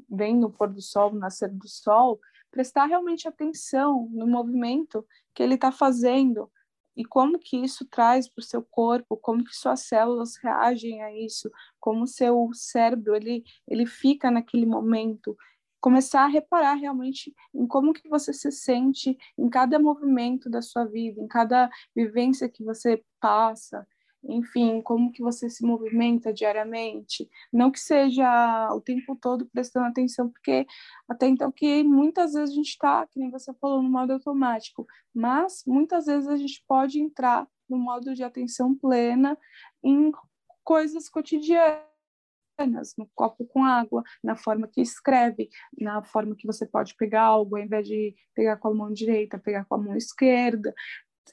vendo o pôr do sol, nascer do sol, prestar realmente atenção no movimento que ele está fazendo, e como que isso traz para o seu corpo, como que suas células reagem a isso, como o seu cérebro ele, ele fica naquele momento, começar a reparar realmente em como que você se sente em cada movimento da sua vida, em cada vivência que você passa, enfim, como que você se movimenta diariamente, não que seja o tempo todo prestando atenção, porque até então que muitas vezes a gente está, que nem você falou, no modo automático, mas muitas vezes a gente pode entrar no modo de atenção plena em coisas cotidianas, no copo com água, na forma que escreve, na forma que você pode pegar algo, ao invés de pegar com a mão direita, pegar com a mão esquerda,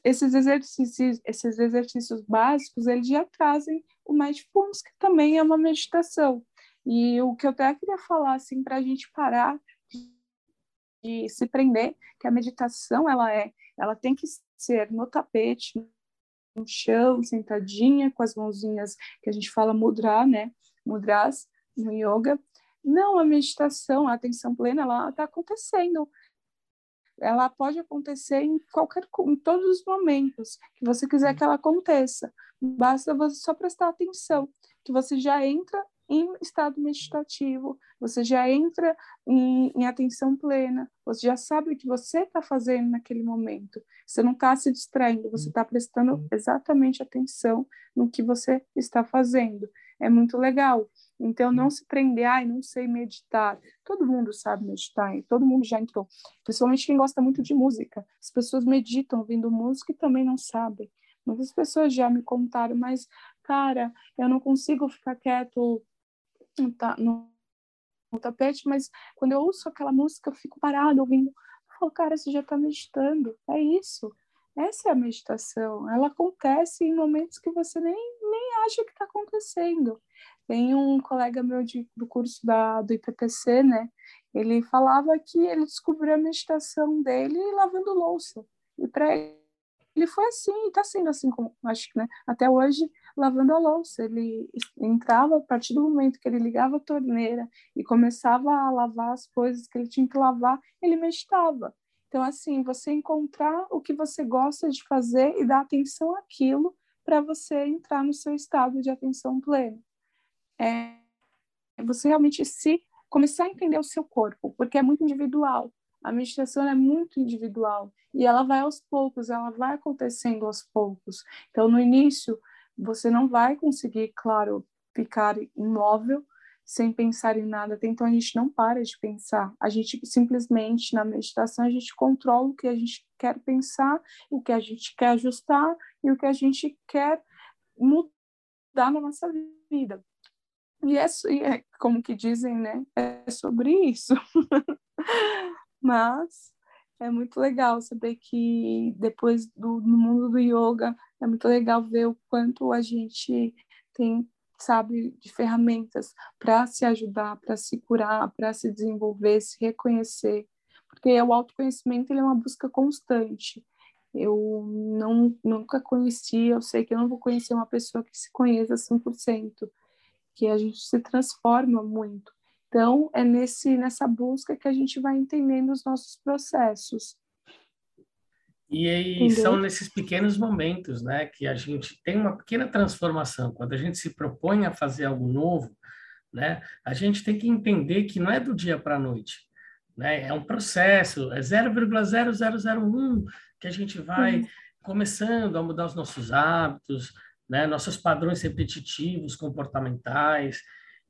esses exercícios, esses exercícios básicos, eles já trazem o mindfulness, que também é uma meditação. E o que eu até queria falar, assim, para a gente parar de, se prender, que a meditação, ela é, ela tem que ser no tapete, no chão, sentadinha, com as mãozinhas que a gente fala mudra, né? Mudras no yoga. Não, a meditação, a atenção plena, ela está acontecendo ela pode acontecer em qualquer em todos os momentos que você quiser que ela aconteça. Basta você só prestar atenção, que você já entra em estado meditativo, você já entra em, em atenção plena, você já sabe o que você está fazendo naquele momento. Você não está se distraindo, você está prestando exatamente atenção no que você está fazendo. É muito legal. Então, não se prender, ai, não sei meditar. Todo mundo sabe meditar, e todo mundo já entrou. Principalmente quem gosta muito de música. As pessoas meditam ouvindo música e também não sabem. Muitas pessoas já me contaram, mas, cara, eu não consigo ficar quieto no, no tapete, mas quando eu ouço aquela música, eu fico parado ouvindo. Eu falo, cara, você já está meditando. É isso. Essa é a meditação. Ela acontece em momentos que você nem, nem acha que está acontecendo. Tem um colega meu de, do curso da, do IPPC, né? Ele falava que ele descobriu a meditação dele lavando louça. E para ele foi assim, está sendo assim, como, acho que, né? Até hoje, lavando a louça. Ele entrava, a partir do momento que ele ligava a torneira e começava a lavar as coisas que ele tinha que lavar, ele meditava. Então, assim, você encontrar o que você gosta de fazer e dar atenção àquilo para você entrar no seu estado de atenção plena. É você realmente se começar a entender o seu corpo, porque é muito individual. A meditação é muito individual e ela vai aos poucos, ela vai acontecendo aos poucos. Então, no início, você não vai conseguir, claro, ficar imóvel, sem pensar em nada. Então a gente não para de pensar. A gente simplesmente na meditação a gente controla o que a gente quer pensar, o que a gente quer ajustar e o que a gente quer mudar na nossa vida. E é, é como que dizem, né? É sobre isso. Mas é muito legal saber que depois do no mundo do yoga é muito legal ver o quanto a gente tem sabe, de ferramentas para se ajudar, para se curar, para se desenvolver, se reconhecer. Porque o autoconhecimento ele é uma busca constante. Eu não, nunca conheci, eu sei que eu não vou conhecer uma pessoa que se conheça 100%, que a gente se transforma muito. Então, é nesse, nessa busca que a gente vai entendendo os nossos processos. E aí são nesses pequenos momentos, né, que a gente tem uma pequena transformação. Quando a gente se propõe a fazer algo novo, né, a gente tem que entender que não é do dia para a noite, né? É um processo, é 0,0001 que a gente vai uhum. começando a mudar os nossos hábitos, né? nossos padrões repetitivos, comportamentais.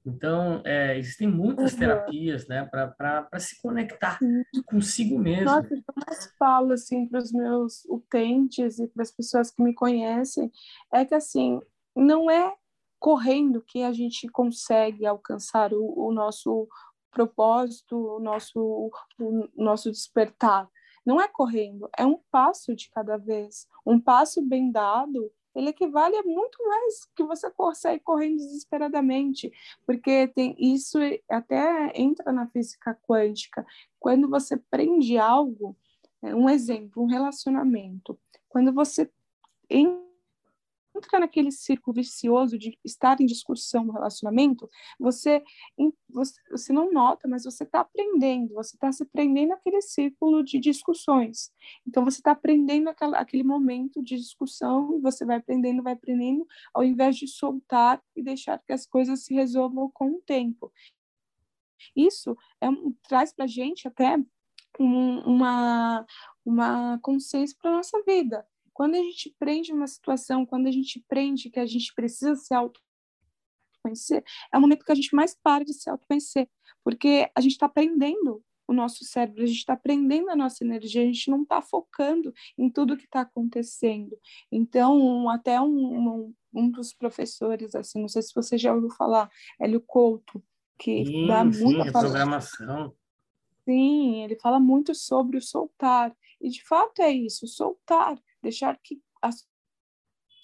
Então, é, existem muitas uhum. terapias né, para se conectar uhum. consigo mesmo. Nossa, eu mais falo assim, para os meus utentes e para as pessoas que me conhecem, é que assim, não é correndo que a gente consegue alcançar o, o nosso propósito, o nosso, o nosso despertar. Não é correndo, é um passo de cada vez. Um passo bem dado, ele equivale a muito mais que você consegue correndo desesperadamente, porque tem isso até entra na física quântica. Quando você prende algo, é, um exemplo, um relacionamento, quando você entra naquele círculo vicioso de estar em discussão no relacionamento, você, você, você não nota, mas você está aprendendo, você está se prendendo naquele círculo de discussões. Então, você está aprendendo aquela, aquele momento de discussão, você vai aprendendo, vai aprendendo, ao invés de soltar e deixar que as coisas se resolvam com o tempo. Isso é, traz para a gente até um, uma, uma consciência para a nossa vida. Quando a gente prende uma situação, quando a gente prende que a gente precisa se autoconhecer, é o momento que a gente mais para de se autoconhecer, porque a gente está aprendendo o nosso cérebro, a gente está aprendendo a nossa energia, a gente não está focando em tudo que está acontecendo. Então, até um, um, um, dos professores, assim, não sei se você já ouviu falar, Hélio Couto, que sim, dá muita sim, programação. Sim, ele fala muito sobre o soltar. E de fato é isso, soltar deixar que as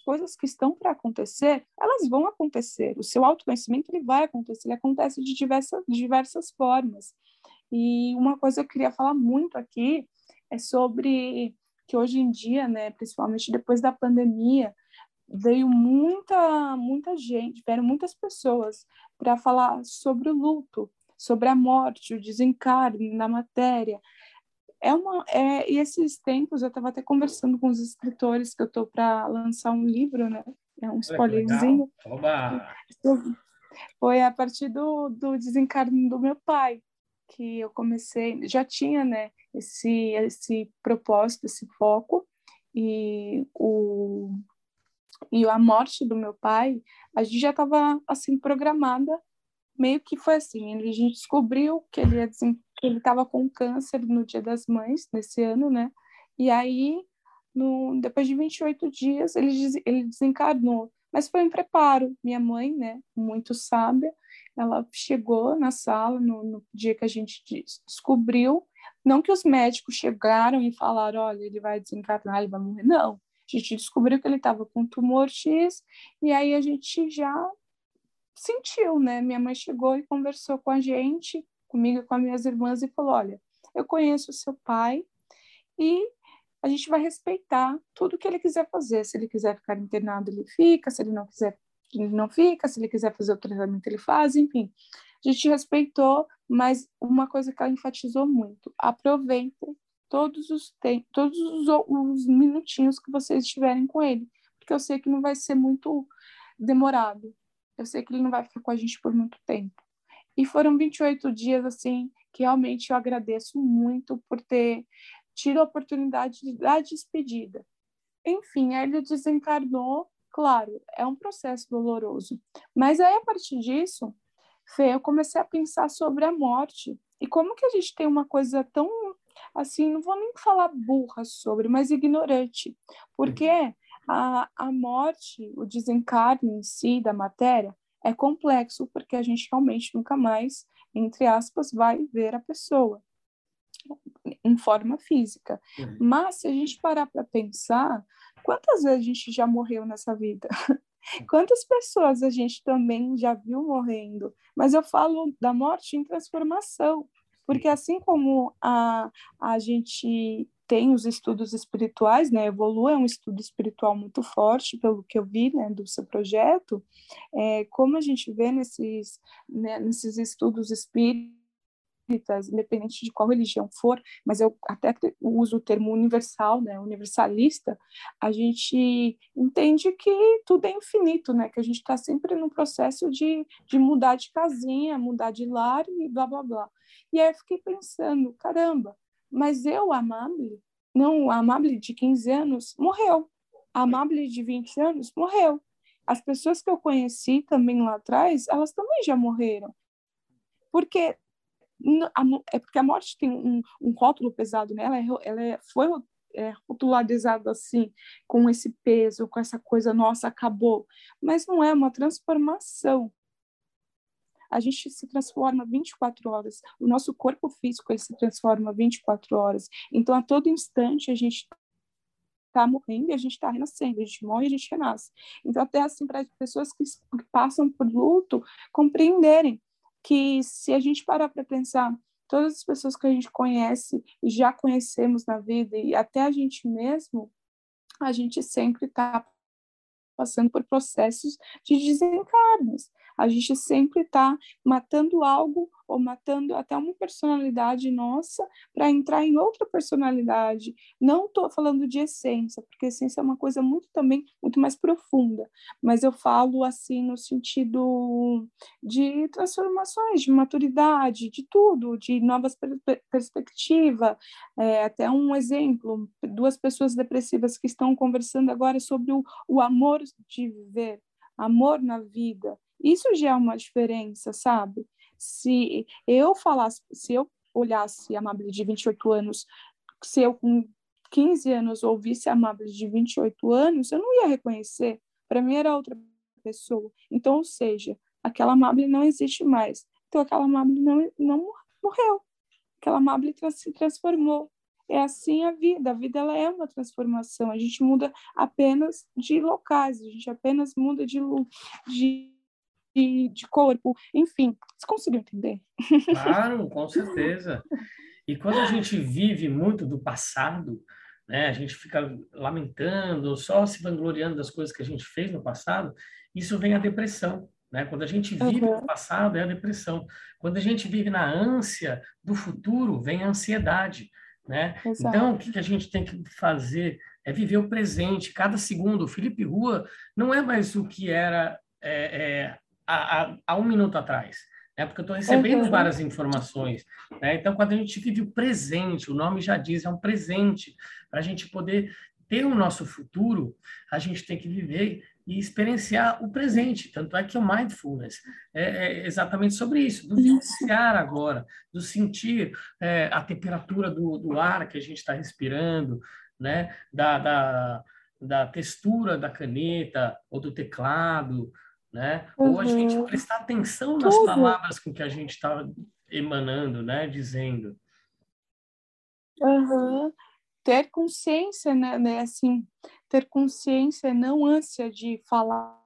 coisas que estão para acontecer, elas vão acontecer. O seu autoconhecimento ele vai acontecer, ele acontece de diversas, diversas formas. E uma coisa que eu queria falar muito aqui é sobre que hoje em dia, né, principalmente depois da pandemia, veio muita muita gente, vieram muitas pessoas para falar sobre o luto, sobre a morte, o desencarne na matéria, é uma, é, e esses tempos eu estava até conversando com os escritores que eu estou para lançar um livro, né? É um spoilerzinho. Foi a partir do, do desencarne do meu pai que eu comecei, já tinha, né, esse esse propósito, esse foco e o e a morte do meu pai, a gente já estava assim programada, meio que foi assim, a gente descobriu que ele ia ele estava com câncer no Dia das Mães, nesse ano, né? E aí, no, depois de 28 dias, ele, ele desencarnou. Mas foi um preparo. Minha mãe, né, muito sábia, ela chegou na sala no, no dia que a gente descobriu. Não que os médicos chegaram e falaram: olha, ele vai desencarnar, ele vai morrer. Não. A gente descobriu que ele estava com tumor X, e aí a gente já sentiu, né? Minha mãe chegou e conversou com a gente, comigo e com as minhas irmãs e falou: Olha, eu conheço o seu pai e a gente vai respeitar tudo que ele quiser fazer. Se ele quiser ficar internado, ele fica, se ele não quiser, ele não fica, se ele quiser fazer o tratamento, ele faz, enfim. A gente respeitou, mas uma coisa que ela enfatizou muito: aproveitem todos os todos os, os minutinhos que vocês estiverem com ele, porque eu sei que não vai ser muito demorado. Eu sei que ele não vai ficar com a gente por muito tempo. E foram 28 dias, assim, que realmente eu agradeço muito por ter tido a oportunidade de dar despedida. Enfim, ele desencarnou, claro, é um processo doloroso. Mas aí, a partir disso, Fê, eu comecei a pensar sobre a morte. E como que a gente tem uma coisa tão, assim, não vou nem falar burra sobre, mas ignorante. Porque a, a morte, o desencarne em si da matéria, é complexo porque a gente realmente nunca mais, entre aspas, vai ver a pessoa em forma física. Uhum. Mas se a gente parar para pensar, quantas vezes a gente já morreu nessa vida? Quantas pessoas a gente também já viu morrendo? Mas eu falo da morte em transformação, porque assim como a, a gente tem os estudos espirituais, né? Evolua é um estudo espiritual muito forte, pelo que eu vi, né, do seu projeto. É, como a gente vê nesses, né, nesses estudos espíritas, independente de qual religião for, mas eu até uso o termo universal, né, universalista, a gente entende que tudo é infinito, né, que a gente está sempre no processo de, de mudar de casinha, mudar de lar e blá blá blá. E aí eu fiquei pensando, caramba, mas eu, a Amable, não, a Amable de 15 anos morreu. A Amable de 20 anos morreu. As pessoas que eu conheci também lá atrás, elas também já morreram. Porque é porque a morte tem um, um rótulo pesado nela, ela, é, ela é, foi é, rotularizada assim, com esse peso, com essa coisa, nossa, acabou. Mas não é uma transformação. A gente se transforma 24 horas. O nosso corpo físico ele se transforma 24 horas. Então, a todo instante, a gente está morrendo e a gente está renascendo, a gente morre e a gente renasce. Então, até assim, para as pessoas que, passam por luto compreenderem que se a gente parar para pensar, todas as pessoas que a gente conhece e já conhecemos na vida, e até a gente mesmo, a gente sempre está passando por processos de desencarnes. A gente sempre está matando algo ou matando até uma personalidade nossa para entrar em outra personalidade. Não estou falando de essência, porque essência é uma coisa muito também muito mais profunda, mas eu falo assim no sentido de transformações, de maturidade, de tudo, de novas per perspectivas. É, até um exemplo: duas pessoas depressivas que estão conversando agora sobre o, o amor de viver, amor na vida. Isso já é uma diferença, sabe? Se eu falasse, se eu olhasse a Amable de 28 anos, se eu com 15 anos ouvisse a Amable de 28 anos, eu não ia reconhecer. Para mim era outra pessoa. Então, ou seja, aquela Amable não existe mais. Então, aquela Amable não, não morreu. Aquela Amable se transformou. É assim a vida. A vida ela é uma transformação. A gente muda apenas de locais, a gente apenas muda de, de de, de corpo, enfim. Você conseguiu entender? Claro, com certeza. E quando a gente vive muito do passado, né, a gente fica lamentando, só se vangloriando das coisas que a gente fez no passado, isso vem a depressão. Né? Quando a gente vive uhum. no passado, é a depressão. Quando a gente vive na ânsia do futuro, vem a ansiedade. Né? Então, o que, que a gente tem que fazer é viver o presente, cada segundo. O Felipe Rua não é mais o que era é, é, há, há um minuto atrás. Né? Porque eu estou recebendo uhum. várias informações. Né? Então, quando a gente vive o presente, o nome já diz, é um presente. Para a gente poder ter o nosso futuro, a gente tem que viver e experienciar o presente. Tanto é que o mindfulness é, é exatamente sobre isso, do vivenciar agora, do sentir é, a temperatura do, do ar que a gente está respirando, né? da, da, da textura da caneta ou do teclado, né? Uhum. Ou a gente uhum. prestar atenção nas Tudo. palavras com que a gente está emanando, né? Dizendo. Uhum. Ter consciência, né, né? Assim, ter consciência, não ânsia de falar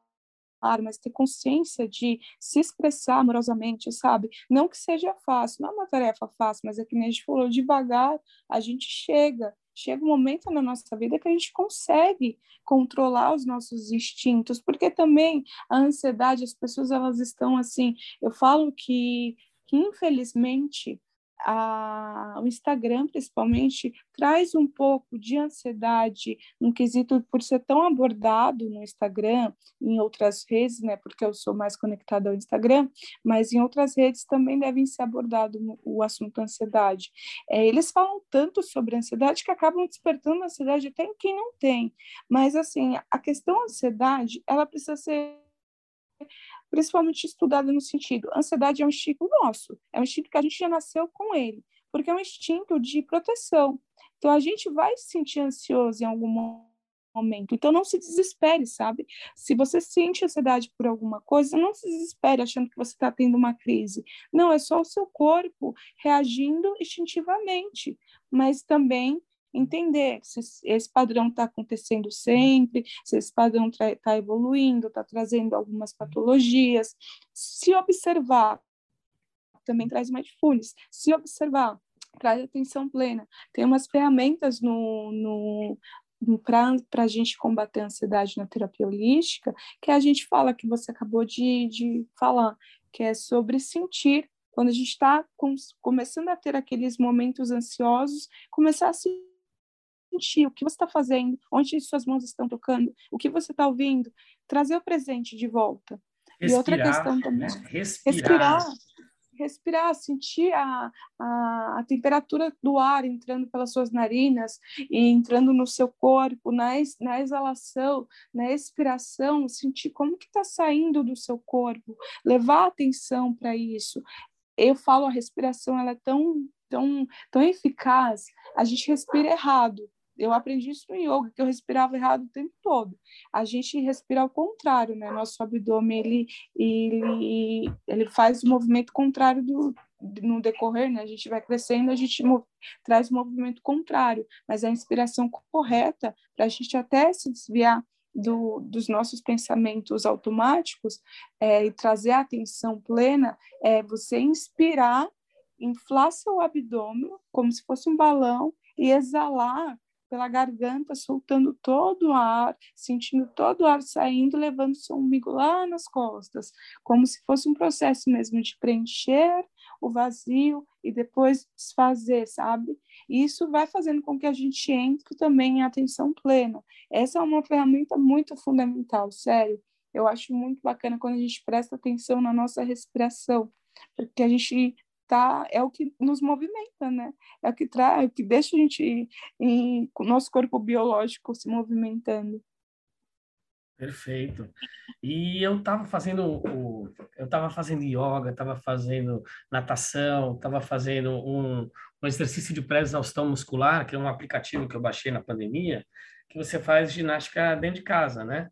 mas ter consciência de se expressar amorosamente, sabe? Não que seja fácil, não é uma tarefa fácil, mas é que nem a gente falou, devagar a gente chega chega um momento na nossa vida que a gente consegue controlar os nossos instintos, porque também a ansiedade, as pessoas elas estão assim, eu falo que, que infelizmente a, o Instagram, principalmente, traz um pouco de ansiedade no quesito por ser tão abordado no Instagram, em outras redes, né, porque eu sou mais conectada ao Instagram, mas em outras redes também devem ser abordado o assunto ansiedade. É, eles falam tanto sobre ansiedade que acabam despertando ansiedade até em quem não tem. Mas, assim, a questão ansiedade, ela precisa ser principalmente estudada no sentido, ansiedade é um instinto nosso, é um instinto que a gente já nasceu com ele, porque é um instinto de proteção. Então a gente vai se sentir ansioso em algum momento. Então não se desespere, sabe? Se você sente ansiedade por alguma coisa, não se desespere achando que você está tendo uma crise. Não, é só o seu corpo reagindo instintivamente, mas também entender se esse padrão está acontecendo sempre, se esse padrão está evoluindo, está trazendo algumas patologias. Se observar, também traz mindfulness. Se observar, traz atenção plena. Tem umas ferramentas no, no para a gente combater a ansiedade na terapia holística, que a gente fala, que você acabou de, de falar, que é sobre sentir. Quando a gente está com, começando a ter aqueles momentos ansiosos, começar a sentir sentir o que você está fazendo, onde suas mãos estão tocando, o que você está ouvindo, trazer o presente de volta. Respirar, e outra questão também. Né? Respirar. respirar. respirar, sentir a, a, a, temperatura do ar entrando pelas suas narinas e entrando no seu corpo, na, ex, na exalação, na expiração, sentir como que está saindo do seu corpo, levar atenção para isso. Eu falo, a respiração ela é tão, tão, tão eficaz, a gente respira errado, eu aprendi isso no yoga, que eu respirava errado o tempo todo. A gente respira ao contrário, né? Nosso abdômen, ele, ele, ele faz o movimento contrário do, no decorrer, né? A gente vai crescendo, a gente traz o movimento contrário, mas a inspiração correta, para a gente até se desviar do, dos nossos pensamentos automáticos é, e trazer a atenção plena, é você inspirar, inflar seu abdômen como se fosse um balão e exalar pela garganta, soltando todo o ar, sentindo todo o ar saindo, levando seu umbigo lá nas costas, como se fosse um processo mesmo de preencher o vazio e depois desfazer, sabe? E isso vai fazendo com que a gente entre também em atenção plena. Essa é uma ferramenta muito fundamental, sério. Eu acho muito bacana quando a gente presta atenção na nossa respiração, porque a gente tá, é o que nos movimenta, né? É o que traz, é o que deixa a gente em, o nosso corpo biológico se movimentando. Perfeito. E eu estava fazendo o, eu estava fazendo yoga, estava fazendo natação, estava fazendo um, um exercício de pré-exaustão muscular, que é um aplicativo que eu baixei na pandemia, que você faz ginástica dentro de casa, né?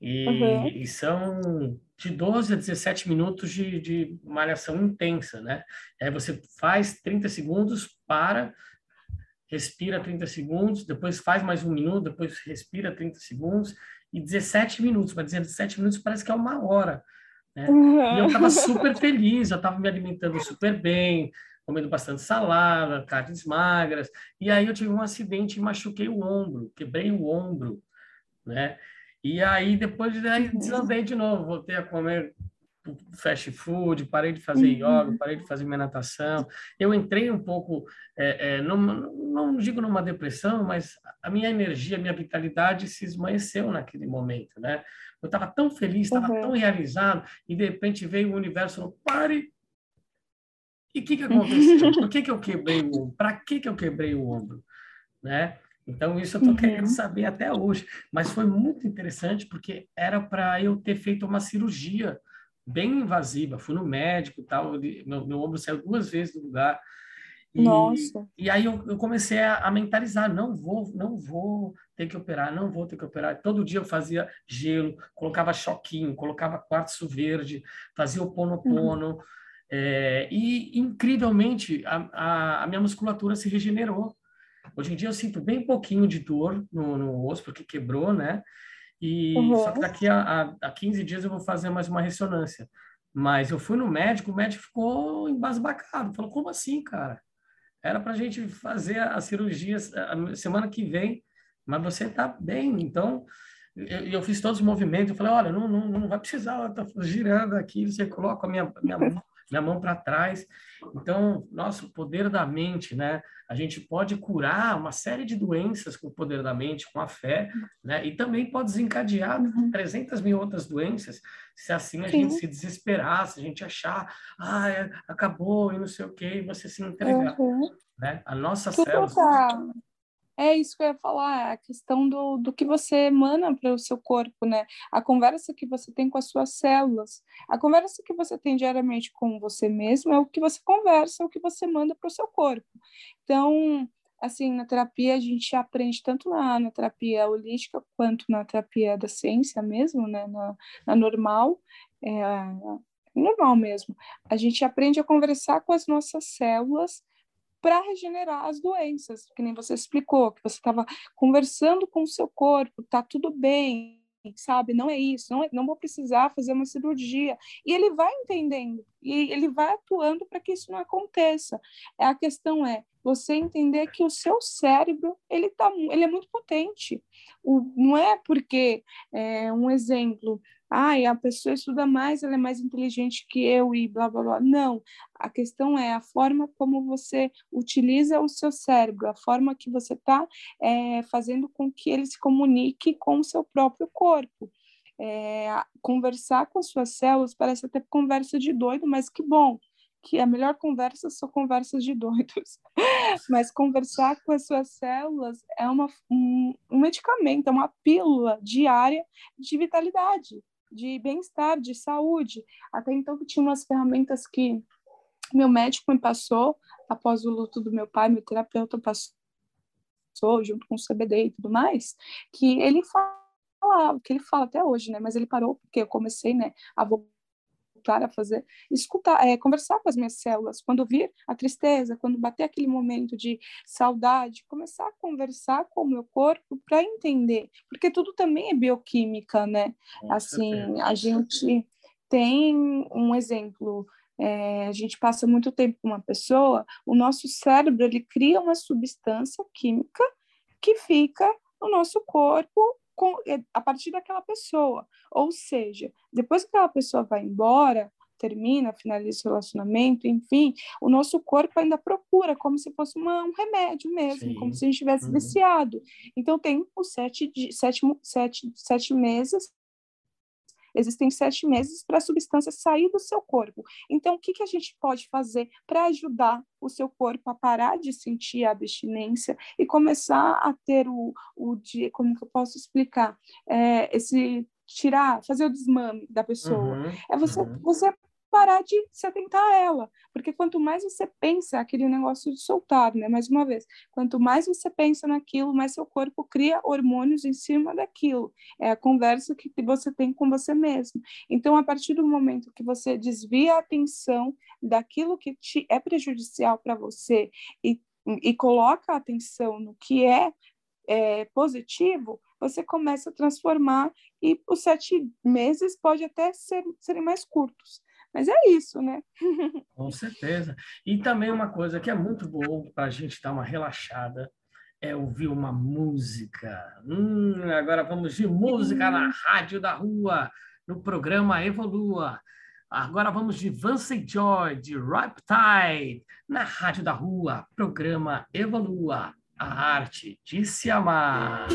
E, uhum. e são de 12 a 17 minutos de, de malhação intensa, né? Aí você faz 30 segundos, para, respira 30 segundos, depois faz mais um minuto, depois respira 30 segundos e 17 minutos. Dizer 17 minutos parece que é uma hora. Né? Uhum. E eu estava super feliz, eu estava me alimentando super bem, comendo bastante salada, carnes magras. E aí eu tive um acidente e machuquei o ombro, quebrei o ombro, né? E aí depois daí uhum. desandei de novo, voltei a comer fast food, parei de fazer yoga, uhum. parei de fazer minha natação. Eu entrei um pouco, é, é, numa, não digo numa depressão, mas a minha energia, a minha vitalidade se esmaeceu naquele momento, né? Eu estava tão feliz, estava uhum. tão realizado, e de repente veio o universo, falou, pare! E o que, que aconteceu? Por que, que eu quebrei o ombro? Para que, que eu quebrei o ombro? Né? Então, isso eu estou uhum. querendo saber até hoje. Mas foi muito interessante porque era para eu ter feito uma cirurgia bem invasiva. Fui no médico tal, meu, meu ombro saiu duas vezes do lugar. E, Nossa. E aí eu, eu comecei a, a, mentalizar, não vou, não vou ter que operar, não vou ter que operar. Todo dia eu fazia gelo, colocava choquinho, colocava quartzo verde, fazia o ponopono. Uhum. É, e incrivelmente a, a, a minha musculatura se regenerou. Hoje em dia eu sinto bem pouquinho de dor no, no osso, porque quebrou, né? E uhum. só que daqui a, a, a 15 dias eu vou fazer mais uma ressonância. Mas eu fui no médico, o médico ficou embasbacado. Falou, como assim, cara? Era para a gente fazer a cirurgia semana que vem, mas você está bem. Então, eu, eu, fiz todos os movimentos. Eu falei, olha, não, não, não vai precisar, tá girando aqui. Você coloca a minha, minha mão minha mão para trás. Então, nosso poder da mente, né? A gente pode curar uma série de doenças com o poder da mente, com a fé, né? E também pode desencadear uhum. 300 mil outras doenças, se assim a Sim. gente se desesperar, se a gente achar, ah, é, acabou e não sei o quê, e você se entregar, uhum. né? A nossa célula... É isso que eu ia falar, a questão do, do que você emana para o seu corpo, né? A conversa que você tem com as suas células, a conversa que você tem diariamente com você mesmo é o que você conversa, é o que você manda para o seu corpo. Então, assim, na terapia a gente aprende tanto na, na terapia holística quanto na terapia da ciência mesmo, né? Na, na normal, é, normal mesmo. A gente aprende a conversar com as nossas células para regenerar as doenças, que nem você explicou, que você estava conversando com o seu corpo, tá tudo bem, sabe? Não é isso, não, é, não vou precisar fazer uma cirurgia. E ele vai entendendo, e ele vai atuando para que isso não aconteça. A questão é você entender que o seu cérebro ele tá, ele é muito potente. O, não é porque é, um exemplo ai, a pessoa estuda mais, ela é mais inteligente que eu e blá blá blá. Não, a questão é a forma como você utiliza o seu cérebro, a forma que você está é, fazendo com que ele se comunique com o seu próprio corpo. É, conversar com as suas células parece até conversa de doido, mas que bom. que a melhor conversa são conversas de doidos. Mas conversar com as suas células é uma, um, um medicamento, é uma pílula diária de vitalidade, de bem-estar, de saúde. Até então tinha umas ferramentas que meu médico me passou após o luto do meu pai, meu terapeuta passou junto com o CBD e tudo mais, que ele fala, que ele fala até hoje, né? Mas ele parou porque eu comecei, né, a voltar a fazer, escutar, é, conversar com as minhas células, quando vir a tristeza, quando bater aquele momento de saudade, começar a conversar com o meu corpo para entender, porque tudo também é bioquímica, né? Com assim, certeza. a gente tem um exemplo é, a gente passa muito tempo com uma pessoa, o nosso cérebro ele cria uma substância química que fica no nosso corpo com, é, a partir daquela pessoa. Ou seja, depois que aquela pessoa vai embora, termina, finaliza o relacionamento, enfim, o nosso corpo ainda procura como se fosse uma, um remédio mesmo, Sim. como se a gente tivesse uhum. viciado. Então tem os sete, sete, sete, sete meses Existem sete meses para a substância sair do seu corpo. Então, o que, que a gente pode fazer para ajudar o seu corpo a parar de sentir a abstinência e começar a ter o, o dia, como que eu posso explicar? É, esse tirar, fazer o desmame da pessoa. Uhum, é você, uhum. você parar de se atentar a ela. Porque quanto mais você pensa, aquele negócio de soltar, né? Mais uma vez, quanto mais você pensa naquilo, mais seu corpo cria hormônios em cima daquilo. É a conversa que você tem com você mesmo. Então, a partir do momento que você desvia a atenção daquilo que te é prejudicial para você e, e coloca a atenção no que é, é positivo, você começa a transformar e os sete meses pode até ser, serem mais curtos. Mas é isso, né? Com certeza. E também uma coisa que é muito bom para a gente dar uma relaxada é ouvir uma música. Hum, agora vamos de música na Rádio da Rua, no programa Evolua. Agora vamos de Vance Joy, de Riptide, na Rádio da Rua, programa Evolua, a arte de se amar.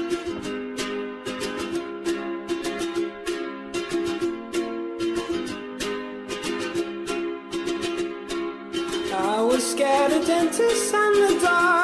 Into and the dog.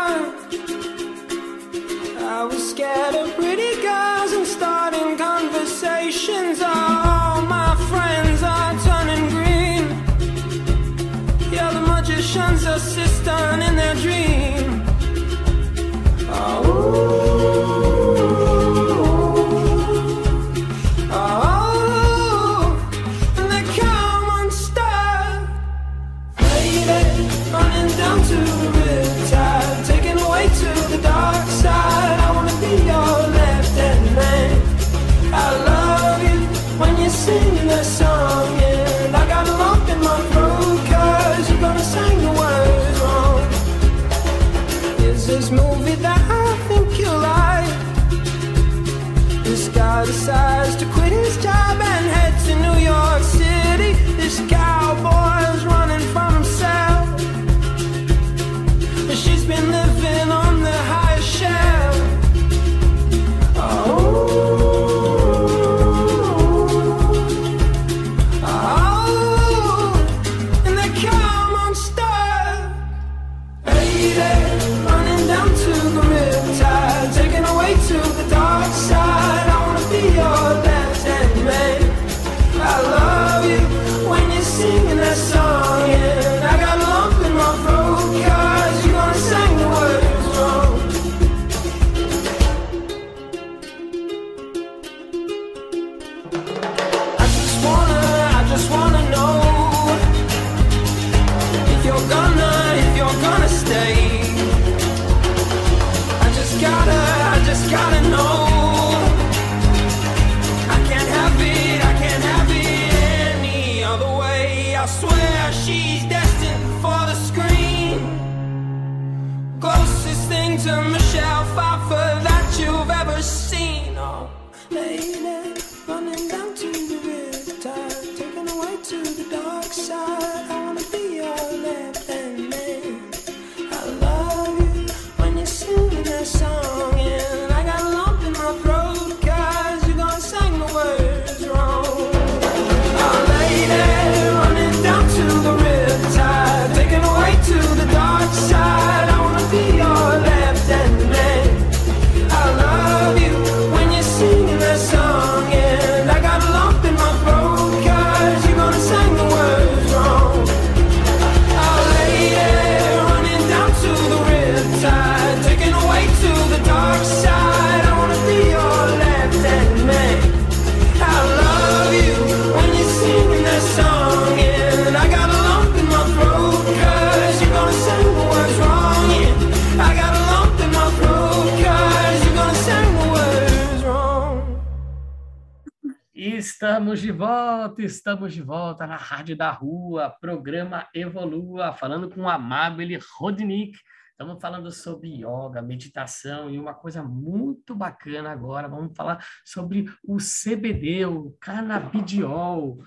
Estamos de volta, estamos de volta na Rádio da Rua, programa Evolua, falando com a Amabile Rodnik. Estamos falando sobre yoga, meditação e uma coisa muito bacana agora. Vamos falar sobre o CBD, o canabidiol,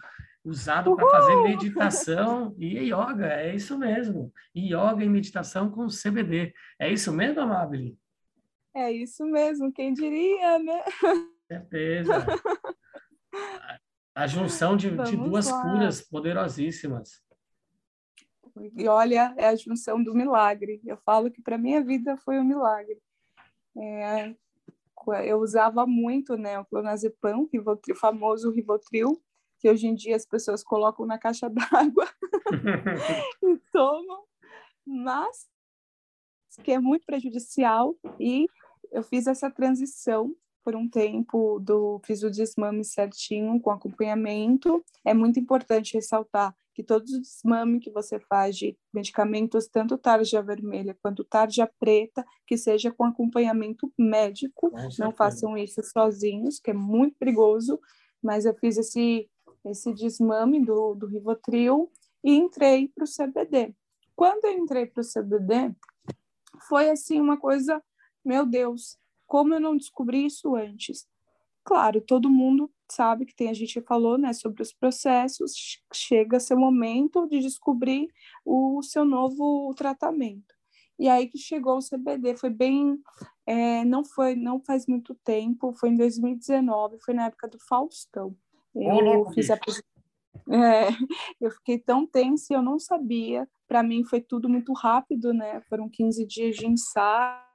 usado para fazer meditação e yoga. É isso mesmo. Yoga e meditação com CBD. É isso mesmo, Amabile? É isso mesmo, quem diria, né? Certeza. A junção de, de duas lá. curas poderosíssimas. E olha, é a junção do milagre. Eu falo que para minha vida foi um milagre. É, eu usava muito né, o clonazepam, o famoso Rivotril, que hoje em dia as pessoas colocam na caixa d'água e tomam, mas que é muito prejudicial e eu fiz essa transição por um tempo do fiz o desmame certinho com acompanhamento. É muito importante ressaltar que todos os desmame que você faz de medicamentos, tanto tarja vermelha quanto tarja preta, que seja com acompanhamento médico. Não façam isso sozinhos, que é muito perigoso. Mas eu fiz esse esse desmame do, do Rivotril e entrei para o CBD. Quando eu entrei para o CBD, foi assim uma coisa, meu Deus, como eu não descobri isso antes? Claro, todo mundo sabe que tem, a gente falou, né, sobre os processos, chega seu momento de descobrir o seu novo tratamento. E aí que chegou o CBD, foi bem, é, não foi, não faz muito tempo, foi em 2019, foi na época do Faustão. Eu fiz a é, eu fiquei tão tensa e eu não sabia. Para mim foi tudo muito rápido, né? Foram 15 dias de ensaio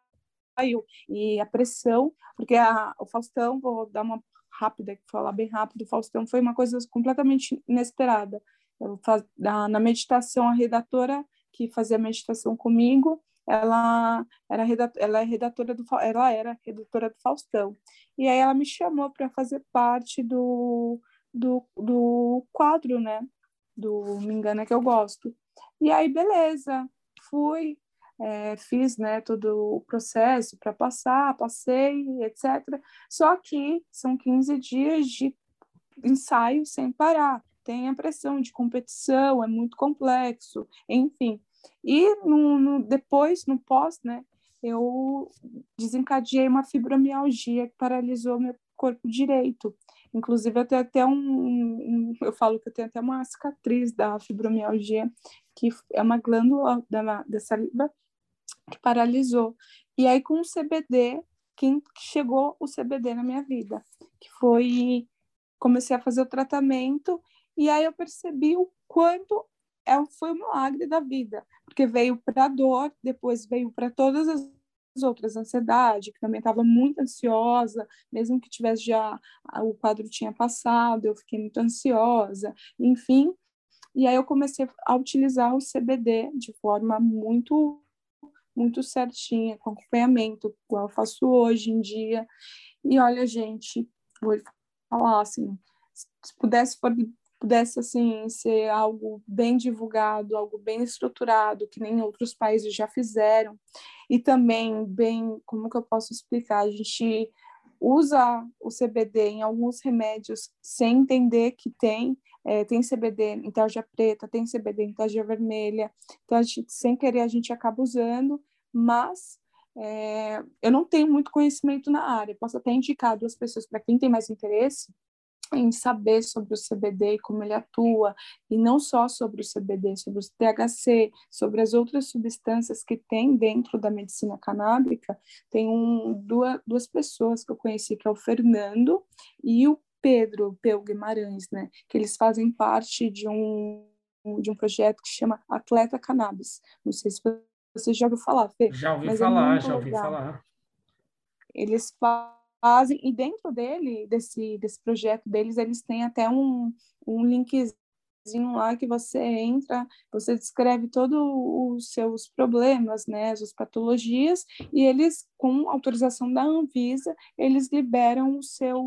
e a pressão, porque a, o Faustão, vou dar uma rápida, falar bem rápido, o Faustão foi uma coisa completamente inesperada. Eu na, na meditação, a redatora que fazia meditação comigo, ela era redatora, ela é redatora do ela era redatora do Faustão. E aí ela me chamou para fazer parte do, do, do quadro, né? Do Me Engana Que Eu Gosto. E aí, beleza, fui, é, fiz né, todo o processo para passar, passei, etc. Só que são 15 dias de ensaio sem parar. Tem a pressão de competição, é muito complexo, enfim. E no, no, depois, no pós, né, eu desencadeei uma fibromialgia que paralisou meu corpo direito. Inclusive, eu tenho até um, um, eu falo que eu tenho até uma cicatriz da fibromialgia, que é uma glândula da, da saliva que paralisou. E aí, com o CBD, que chegou o CBD na minha vida, que foi comecei a fazer o tratamento e aí eu percebi o quanto é, foi um milagre da vida, porque veio para a dor, depois veio para todas as outras, ansiedade, que também estava muito ansiosa, mesmo que tivesse já o quadro tinha passado, eu fiquei muito ansiosa, enfim. E aí eu comecei a utilizar o CBD de forma muito muito certinha, com acompanhamento, igual eu faço hoje em dia. E olha, gente, vou falar assim, se pudesse pudesse assim ser algo bem divulgado, algo bem estruturado, que nem outros países já fizeram, e também bem, como que eu posso explicar? A gente usa o CBD em alguns remédios sem entender que tem, é, tem CBD em tarja preta, tem CBD em tarja vermelha, então gente, sem querer a gente acaba usando, mas é, eu não tenho muito conhecimento na área, posso até indicar duas pessoas para quem tem mais interesse, em saber sobre o CBD e como ele atua, e não só sobre o CBD, sobre o THC, sobre as outras substâncias que tem dentro da medicina canábica, tem um, duas, duas pessoas que eu conheci, que é o Fernando e o Pedro Peu Guimarães, né, que eles fazem parte de um, de um projeto que chama Atleta Cannabis. Não sei se você já ouviu falar, Fê. Já ouvi é falar, é já ouvi legal. falar. Eles falam fazem, e dentro dele, desse, desse projeto deles, eles têm até um, um linkzinho lá que você entra, você descreve todos os seus problemas, né, as patologias, e eles, com autorização da Anvisa, eles liberam o seu,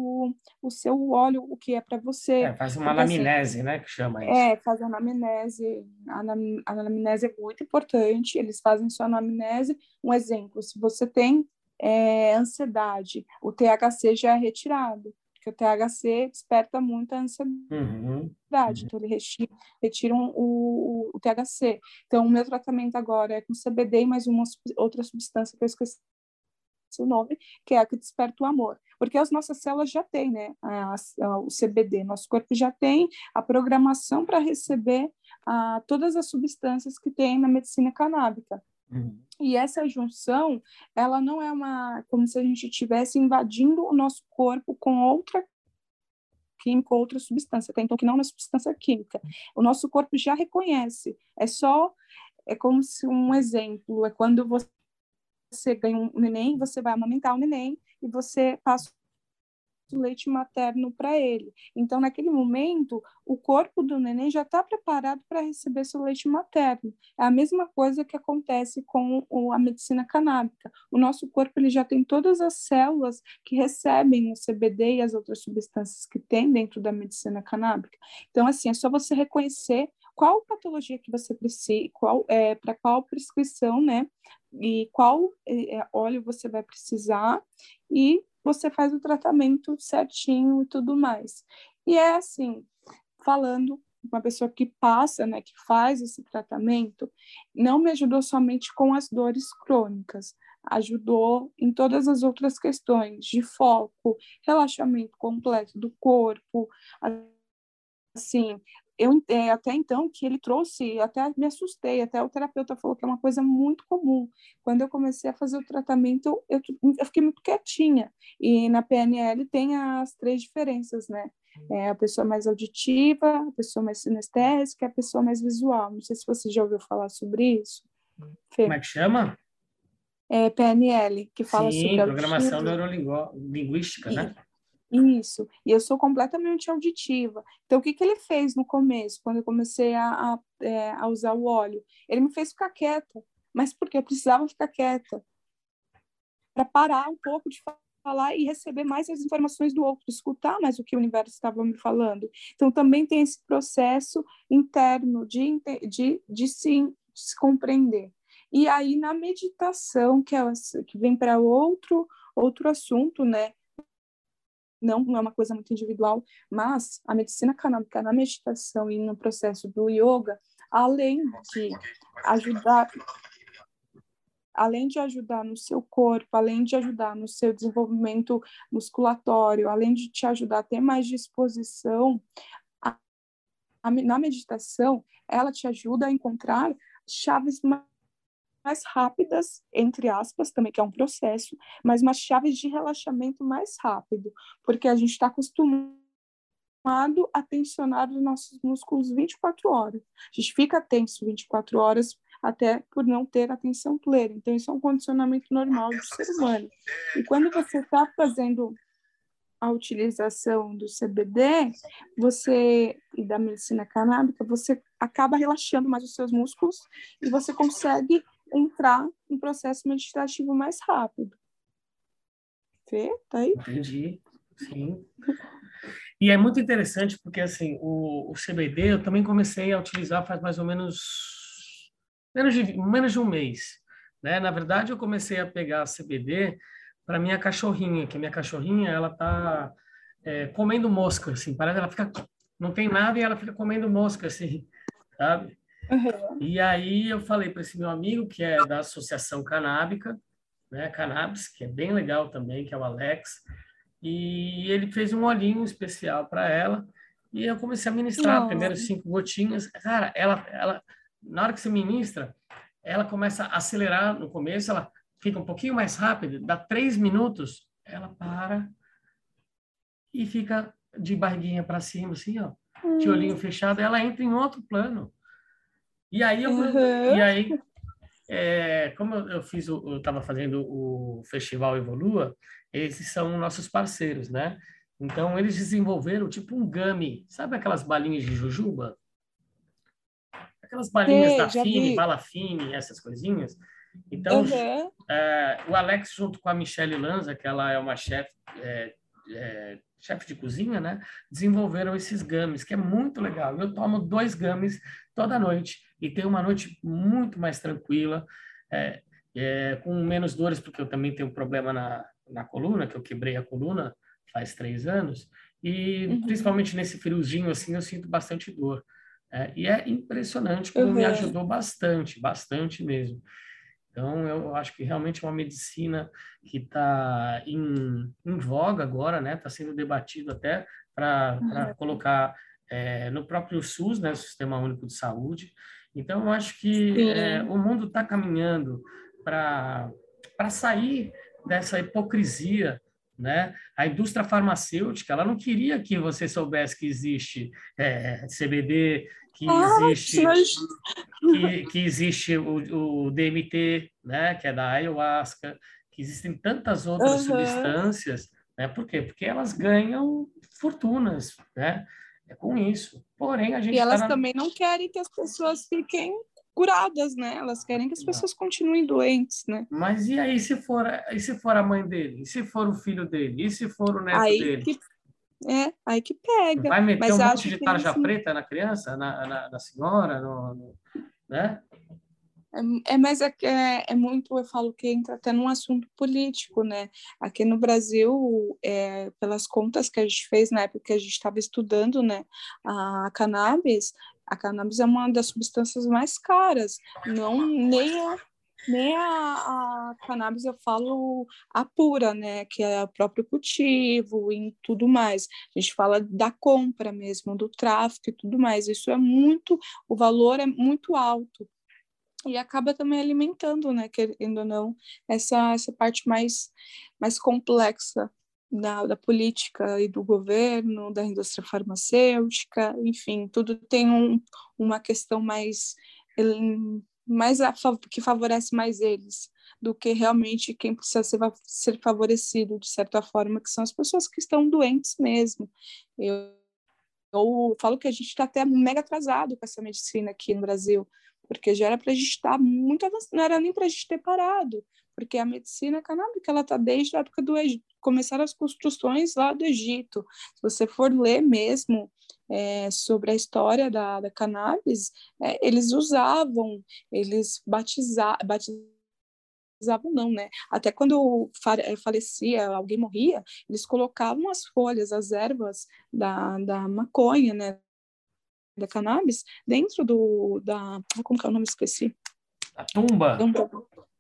o seu óleo, o que é para você. É, faz uma anamnese, né, que chama isso. É, faz anamnese, a anamnese é muito importante, eles fazem sua anamnese, um exemplo, se você tem é, ansiedade, o THC já é retirado. porque o THC desperta muito a ansiedade, Uhum. então ele retira, retira um- o, o THC. Então, o meu tratamento agora é com CBD e mais uma outra substância que eu esqueci o nome, que é a que desperta o amor. Porque as nossas células já têm, né, a- a- o CBD, nosso corpo já tem a programação para receber ah, todas as substâncias que tem na medicina canábica. Uhum. E essa junção, ela não é uma como se a gente estivesse invadindo o nosso corpo com outra química, outra substância, até então que não é uma substância química. O nosso corpo já reconhece. É só é como se um exemplo, é quando você ganha um neném, você vai amamentar o neném e você passa o leite materno para ele. Então, naquele momento, o corpo do neném já está preparado para receber seu leite materno. É a mesma coisa que acontece com a medicina canábica. O nosso corpo ele já tem todas as células que recebem o CBD e as outras substâncias que tem dentro da medicina canábica. Então, assim, é só você reconhecer qual patologia que você precisa, qual é para qual prescrição, né? E qual é, óleo você vai precisar e você faz o tratamento certinho e tudo mais. E é assim, falando uma pessoa que passa, né, que faz esse tratamento, não me ajudou somente com as dores crônicas, ajudou em todas as outras questões de foco, relaxamento completo do corpo, assim, eu é, até então que ele trouxe, até me assustei, até o terapeuta falou que é uma coisa muito comum. Quando eu comecei a fazer o tratamento, eu, eu fiquei muito quietinha. E na PNL tem as três diferenças, né? É a pessoa mais auditiva, a pessoa mais sinestésica, a pessoa mais visual. Não sei se você já ouviu falar sobre isso. Fê. Como é que chama? É PNL, que fala Sim, sobre programação neurolinguística, né? Isso, e eu sou completamente auditiva. Então, o que, que ele fez no começo, quando eu comecei a, a, é, a usar o óleo? Ele me fez ficar quieta, mas porque eu precisava ficar quieta para parar um pouco de falar e receber mais as informações do outro, escutar mais o que o universo estava me falando. Então, também tem esse processo interno de, de, de, se, se compreender. E aí, na meditação, que, é, que vem para outro, outro assunto, né? Não, não é uma coisa muito individual, mas a medicina canábica na meditação e no processo do yoga, além de ajudar além de ajudar no seu corpo, além de ajudar no seu desenvolvimento musculatório, além de te ajudar a ter mais disposição, a, a, na meditação, ela te ajuda a encontrar chaves mais mais rápidas, entre aspas, também que é um processo, mas umas chaves de relaxamento mais rápido, porque a gente está acostumado a tensionar os nossos músculos 24 horas. A gente fica tenso 24 horas até por não ter atenção plena. Então, isso é um condicionamento normal do ser humano. E quando você está fazendo a utilização do CBD, você e da medicina canábica, você acaba relaxando mais os seus músculos e você consegue entrar em processo meditativo mais rápido. Fê, tá aí? Entendi, sim. E é muito interessante porque, assim, o, o CBD eu também comecei a utilizar faz mais ou menos menos de, menos de um mês. Né? Na verdade, eu comecei a pegar CBD para minha cachorrinha, que minha cachorrinha, ela tá é, comendo mosca, assim, parece ela fica, não tem nada e ela fica comendo mosca, assim, sabe? Uhum. E aí eu falei para esse meu amigo, que é da Associação Canábica, né, Cannabis, que é bem legal também, que é o Alex, e ele fez um olhinho especial para ela, e eu comecei a ministrar Nossa. primeiro cinco gotinhas. Cara, ela, ela, na hora que você ministra, ela começa a acelerar no começo, ela fica um pouquinho mais rápida, dá três minutos, ela para e fica de barriguinha para cima, assim, ó, de olhinho fechado, ela entra em outro plano. E aí eu, Uhum. e aí, é, como eu, fiz, o, eu estava fazendo o festival Evolua, esses são nossos parceiros, né? Então eles desenvolveram tipo um gummy, sabe aquelas balinhas de jujuba? Aquelas balinhas Sei, da Fini, vi. bala Fini, essas coisinhas. Então Uhum. é, o Alex junto com a Michelle Lanza, que ela é uma chefe é, é, chefe de cozinha, né? Desenvolveram esses gummies, que é muito legal. Eu tomo dois gummies toda noite e tenho uma noite muito mais tranquila, é, é, com menos dores, porque eu também tenho um problema na, na coluna, que eu quebrei a coluna faz três anos, e uhum. principalmente nesse friozinho, assim, eu sinto bastante dor. É, e é impressionante como uhum. me ajudou bastante, bastante mesmo. Então, eu acho que realmente é uma medicina que está em, em, voga agora, né? Está sendo debatido até para uhum. colocar é, no próprio SUS, né? O Sistema Único de Saúde. Então, eu acho que é, o mundo está caminhando para sair dessa hipocrisia né? A indústria farmacêutica ela não queria que você soubesse que existe é, CBD, que ah, existe que, que, existe o, o, DMT, né? Que é da ayahuasca, que existem tantas outras uhum. substâncias, né? Por quê? Porque elas ganham fortunas, né? É com isso. Porém a gente e elas tá na... também não querem que as pessoas fiquem curadas, né? Elas querem que as pessoas continuem doentes, né? Mas e aí se for, e se for a mãe dele? E se for o filho dele? E se for o neto aí dele? Que, é, aí que pega. Vai meter Mas um monte de tarja preta na criança, na, na, na senhora, no, no, né? É, é, mas é, é, é, muito, eu falo que entra até num assunto político, né? Aqui no Brasil, é, pelas contas que a gente fez na época que a gente estava estudando, né, a cannabis, a cannabis é uma das substâncias mais caras, não nem a, nem a, a cannabis eu falo a pura, né, que é o próprio cultivo e tudo mais. A gente fala da compra mesmo, do tráfico e tudo mais. Isso é muito, o valor é muito alto e acaba também alimentando, né, querendo ou não, essa essa parte mais mais complexa da, da, política e do governo, da indústria farmacêutica, enfim, tudo tem um, uma questão mais, mais a, que favorece mais eles do que realmente quem precisa ser, ser favorecido de certa forma, que são as pessoas que estão doentes mesmo. Eu, eu falo que a gente está até mega atrasado com essa medicina aqui no Brasil, porque já era para a gente estar tá muito avançado, não era nem para a gente ter parado, porque a medicina canábica ela está desde a época do começaram as construções lá do Egito. Se você for ler mesmo é, sobre a história da, da cannabis, é, eles usavam, eles batizavam, não, né? Até quando falecia, alguém morria, eles colocavam as folhas, as ervas da, da maconha, né? Da cannabis dentro do da como que é o nome? Esqueci. A tumba?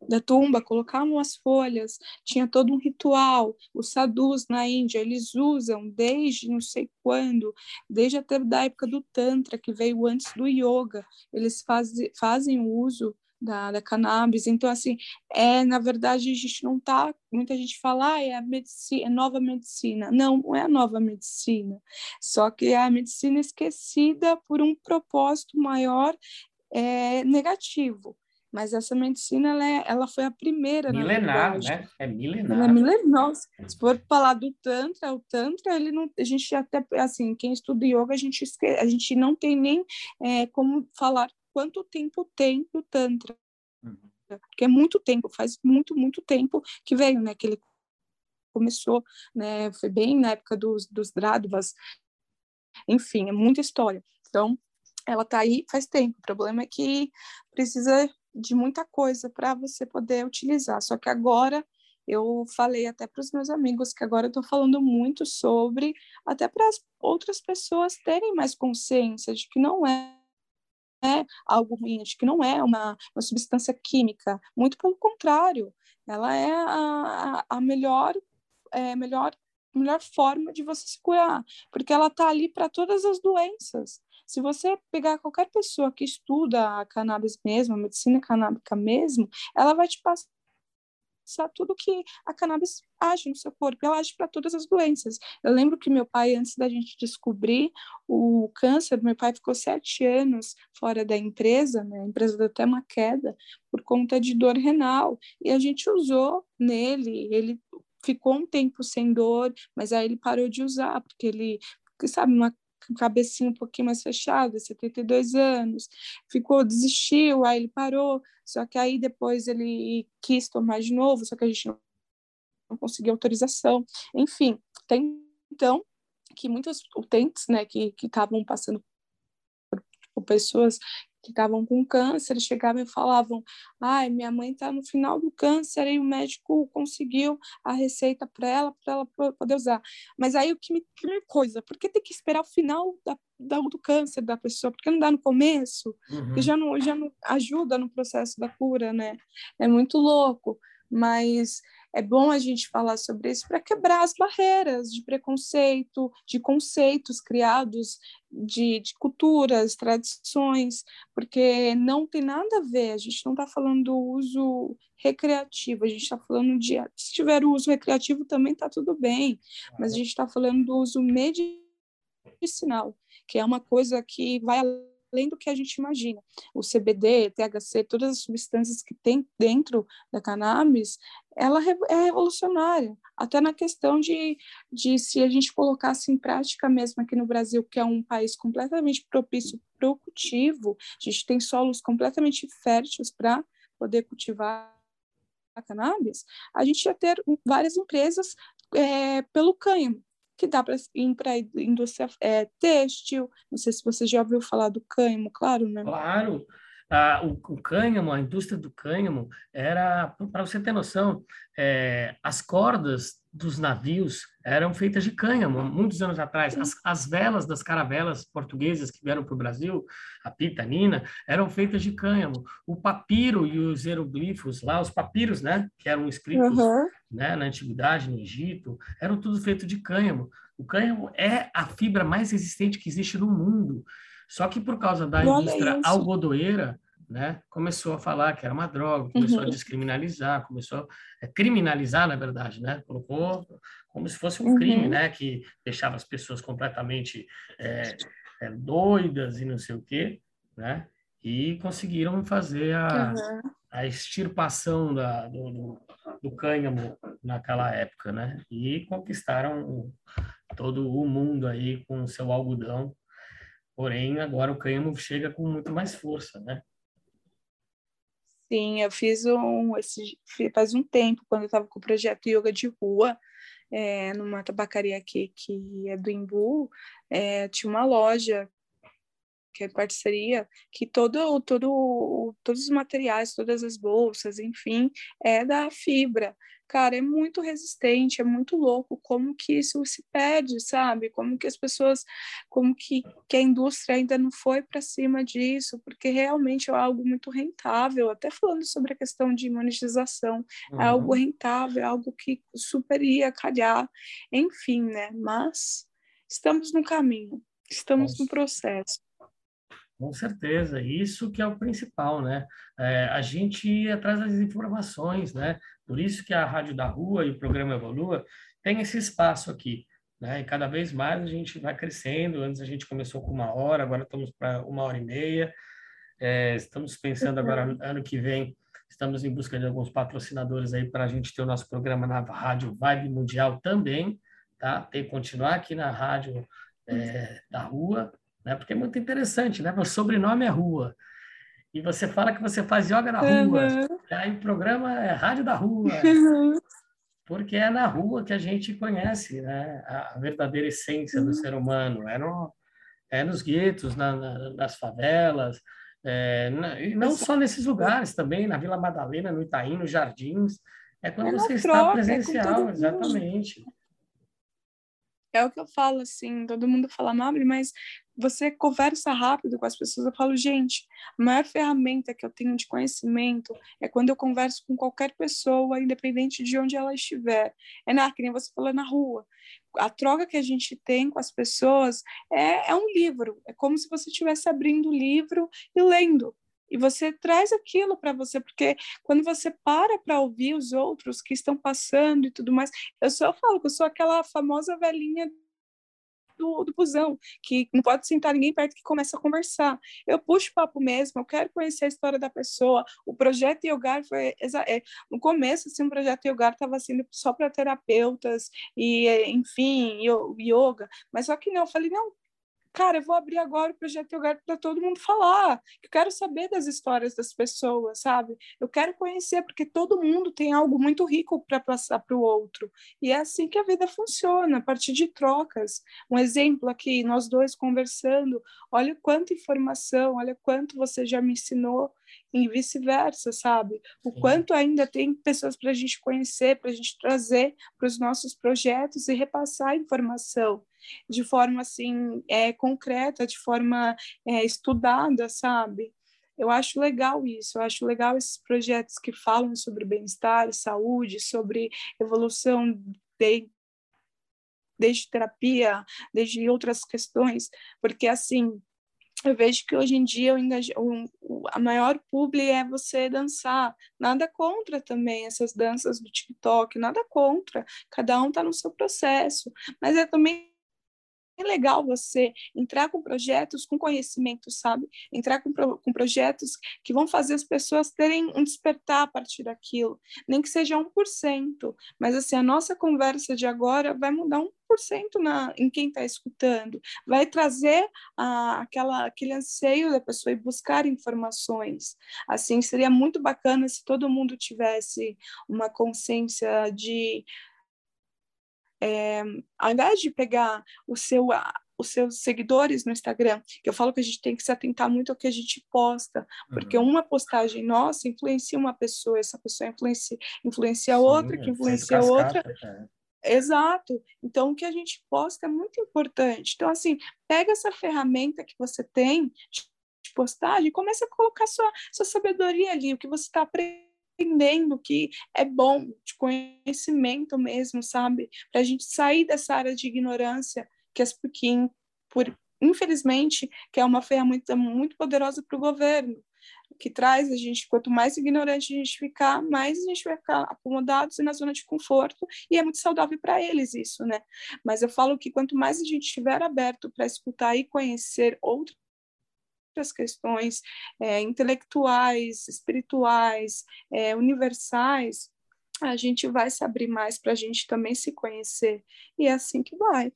Da tumba, colocavam as folhas, tinha todo um ritual. Os sadhus na Índia, eles usam desde não sei quando, desde até da época do Tantra, que veio antes do Yoga, eles faz, fazem o uso da, da cannabis. Então, assim, é, na verdade, a gente não tá. Muita gente fala, ah, é a medicina, é nova medicina. Não, não é a nova medicina. Só que é a medicina esquecida por um propósito maior é, negativo mas essa medicina ela, é, ela foi a primeira milenar né é milenar ela é milenar se for falar do tantra o tantra ele não a gente até assim quem estuda yoga a gente a gente não tem nem é, como falar quanto tempo tem o tantra uhum. porque é muito tempo faz muito muito tempo que veio né que ele começou né foi bem na época dos dos Dradvas enfim é muita história então ela está aí faz tempo. O problema é que precisa de muita coisa para você poder utilizar. Só que agora eu falei até para os meus amigos que agora eu estou falando muito sobre, até para as outras pessoas terem mais consciência de que não é, é algo ruim, de que não é uma, uma substância química. Muito pelo contrário, ela é a, a melhor, é, melhor melhor forma de você se curar, porque ela está ali para todas as doenças. Se você pegar qualquer pessoa que estuda a cannabis mesmo, a medicina canábica mesmo, ela vai te passar tudo que a cannabis age no seu corpo, ela age para todas as doenças. Eu lembro que meu pai, antes da gente descobrir o câncer, meu pai ficou sete anos fora da empresa, né? a empresa deu até uma queda por conta de dor renal, e a gente usou nele, ele ficou um tempo sem dor, mas aí ele parou de usar, porque ele, sabe, uma cabecinha um pouquinho mais fechada, 72 anos, ficou, desistiu, aí ele parou, só que aí depois ele quis tomar de novo, só que a gente não, não conseguiu autorização, enfim, tem então que muitos utentes, né, que estavam passando por, pessoas que estavam com câncer chegavam e falavam: ai, minha mãe está no final do câncer e o médico conseguiu a receita para ela, para ela poder usar. Mas aí o que me. Primeira coisa, por que tem que esperar o final da, da, do câncer da pessoa? Por que não dá no começo? Uhum. Que já não, já não ajuda no processo da cura, né? É muito louco. Mas é bom a gente falar sobre isso para quebrar as barreiras de preconceito, de conceitos criados, de, de, culturas, tradições, porque não tem nada a ver. A gente não está falando do uso recreativo, a gente está falando de. Se tiver uso recreativo também está tudo bem, mas a gente está falando do uso medicinal, que é uma coisa que vai além do que a gente imagina. O CBD, THC, todas as substâncias que tem dentro da cannabis, ela é revolucionária, até na questão de, de se a gente colocasse em prática mesmo aqui no Brasil, que é um país completamente propício para o cultivo, a gente tem solos completamente férteis para poder cultivar a cannabis, a gente ia ter várias empresas é, pelo cânhamo, que dá para ir para a indústria é, têxtil. Não sei se você já ouviu falar do cânhamo, claro, né? Claro. Ah, o, o, cânhamo, a indústria do cânhamo, era, para você ter noção, é, as cordas dos navios eram feitas de cânhamo, muitos anos atrás. As, as velas das caravelas portuguesas que vieram para o Brasil, a pita, a nina, eram feitas de cânhamo. O papiro e os hieroglifos lá, os papiros, né, que eram escritos uhum. Né, na antiguidade, no Egito, eram tudo feito de cânhamo. O cânhamo é a fibra mais resistente que existe no mundo. Só que por causa da indústria algodoeira, né, começou a falar que era uma droga, começou uhum. a descriminalizar, começou a criminalizar, na verdade, né, colocou como se fosse um uhum. crime, né, que deixava as pessoas completamente é, é, doidas e não sei o quê, né, e conseguiram fazer a, uhum. a extirpação da, do, do, do cânhamo naquela época, né, e conquistaram todo o mundo aí com seu algodão, porém agora o cânhamo chega com muito mais força, né, Sim, eu fiz um, esse, faz um tempo, quando eu estava com o projeto Yoga de Rua, é, numa tabacaria aqui que é do Imbu, é, tinha uma loja que é parceria, que todo, todo, todos os materiais, todas as bolsas, enfim, é da fibra cara, é muito resistente, é muito louco como que isso se perde, sabe? Como que as pessoas, como que, que a indústria ainda não foi para cima disso, porque realmente é algo muito rentável, até falando sobre a questão de monetização, uhum. é algo rentável, é algo que super ia calhar, enfim, né? Mas estamos no caminho, estamos Nossa. no processo. Com certeza, isso que é o principal, né? É, a gente ir atrás das informações, né? Por isso que a Rádio da Rua e o programa Evolua tem esse espaço aqui, né? E cada vez mais a gente vai crescendo. Antes a gente começou com uma hora, agora estamos para uma hora e meia. É, estamos pensando agora, uhum. ano que vem, estamos em busca de alguns patrocinadores aí para a gente ter o nosso programa na Rádio Vibe Mundial também, tá? Tem que continuar aqui na Rádio é, da Rua, né? Porque é muito interessante, né? Meu sobrenome é Rua. E você fala que você faz yoga na rua. Uhum. Aí o programa é Rádio da Rua. Uhum. Porque é na rua que a gente conhece né? a verdadeira essência uhum. do ser humano. É, no, é nos guetos, na, na, nas favelas, é, na, e não só nesses lugares, também na Vila Madalena, no Itaim, nos Jardins. É quando é você está troca, é presencial, é exatamente. É o que eu falo, assim, todo mundo fala, Mabri, mas você conversa rápido com as pessoas. Eu falo, gente, a maior ferramenta que eu tenho de conhecimento é quando eu converso com qualquer pessoa, independente de onde ela estiver. É na, que nem você falou, na rua. A troca que a gente tem com as pessoas é, é um livro. É como se você estivesse abrindo o livro e lendo. E você traz aquilo para você, porque quando você para para ouvir os outros que estão passando e tudo mais, eu só falo que eu sou aquela famosa velhinha do, do busão, que não pode sentar ninguém perto que começa a conversar. Eu puxo papo mesmo, eu quero conhecer a história da pessoa. O projeto Yogar foi, é, no começo, assim, o projeto Yogar estava sendo só para terapeutas e, enfim, yoga, mas só que não, eu falei, não, cara, eu vou abrir agora o projeto Yoga para todo mundo falar. Eu quero saber das histórias das pessoas, sabe? Eu quero conhecer, porque todo mundo tem algo muito rico para passar para o outro. E é assim que a vida funciona, a partir de trocas. Um exemplo aqui, nós dois conversando, olha quanta informação, olha quanto você já me ensinou e vice-versa, sabe? O Sim. quanto ainda tem pessoas para a gente conhecer, para a gente trazer para os nossos projetos e repassar informação de forma assim é, concreta, de forma é, estudada, sabe? Eu acho legal isso, eu acho legal esses projetos que falam sobre bem-estar, saúde, sobre evolução de, desde terapia, desde outras questões, porque assim eu vejo que hoje em dia o a maior publi é você dançar. Nada contra também essas danças do TikTok, nada contra. Cada um está no seu processo. Mas é também legal você entrar com projetos com conhecimento, sabe? Entrar com, pro, com projetos que vão fazer as pessoas terem um despertar a partir daquilo, nem que seja 1%, mas assim, a nossa conversa de agora vai mudar 1% na, em quem está escutando, vai trazer aquela, aquele anseio da pessoa e buscar informações. Assim, seria muito bacana se todo mundo tivesse uma consciência de é, ao invés de pegar o seu, os seus seguidores no Instagram, que eu falo que a gente tem que se atentar muito ao que a gente posta, porque uhum. uma postagem nossa influencia uma pessoa, essa pessoa influencia, influencia Sim, outra, que influencia outra. É. Exato. Então, o que a gente posta é muito importante. Então, assim, pega essa ferramenta que você tem de postagem e começa a colocar sua, sua sabedoria ali, o que você está aprendendo entendendo que é bom, de conhecimento mesmo, sabe? Para a gente sair dessa área de ignorância que, as, que por, infelizmente, que é uma ferramenta muito poderosa para o governo, que traz a gente, quanto mais ignorante a gente ficar, mais a gente vai ficar acomodados e na zona de conforto, e é muito saudável para eles isso, né? Mas eu falo que quanto mais a gente estiver aberto para escutar e conhecer outras outras questões é, intelectuais, espirituais, é, universais, a gente vai se abrir mais para a gente também se conhecer. E é assim que vai.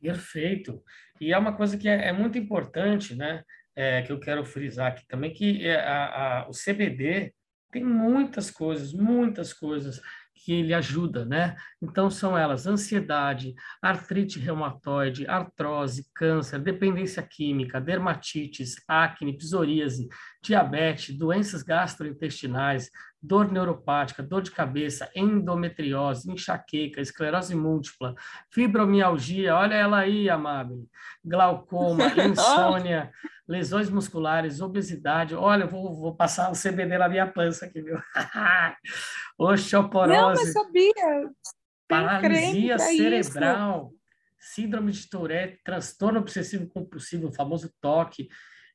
Perfeito. E é uma coisa que é, é muito importante, né? É, que eu quero frisar aqui também, que é a, a, o CBD tem muitas coisas, muitas coisas que lhe ajuda, né? Então são elas ansiedade, artrite reumatoide, artrose, câncer, dependência química, dermatites, acne, psoríase, diabetes, doenças gastrointestinais, dor neuropática, dor de cabeça, endometriose, enxaqueca, esclerose múltipla, fibromialgia, olha ela aí, Amável, glaucoma, insônia, lesões musculares, obesidade. Olha, vou, vou passar o CBD na minha pança aqui, viu? Osteoporose. Não, mas sabia. Paralisia cerebral, isso. síndrome de Tourette, transtorno obsessivo compulsivo, o famoso TOC,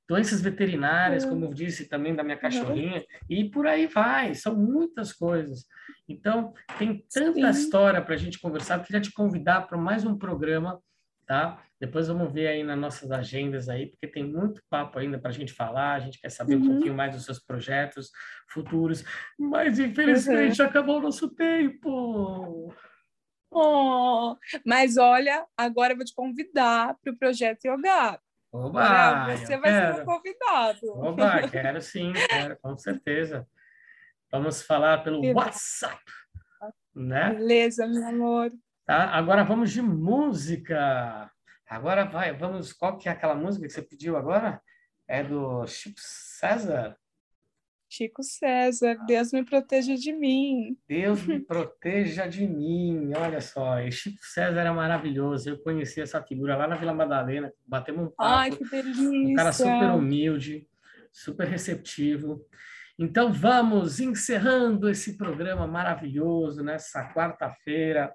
doenças veterinárias, uhum. como eu disse também da minha cachorrinha, uhum. e por aí vai, são muitas coisas. Então, tem tanta Sim. história para a gente conversar, eu queria te convidar para mais um programa, tá? Depois vamos ver aí nas nossas agendas aí, porque tem muito papo ainda para a gente falar, a gente quer saber uhum. um pouquinho mais dos seus projetos futuros, mas infelizmente uhum. acabou o nosso tempo. Oh, mas olha, agora eu vou te convidar para o Projeto Yoga. Oba, você vai quero. ser um convidado. Oba, quero sim, quero, com certeza. Vamos falar pelo WhatsApp, né? Beleza, meu amor. Tá, agora vamos de música. Agora vai, vamos. Qual que é aquela música que você pediu agora? É do Chico César? Chico César, Deus me proteja de mim. Deus me proteja de mim. Olha só, e Chico César era maravilhoso. Eu conheci essa figura lá na Vila Madalena, batemos um papo. Ai, que delícia. Um cara super humilde, super receptivo. Então vamos encerrando esse programa maravilhoso nessa quarta-feira.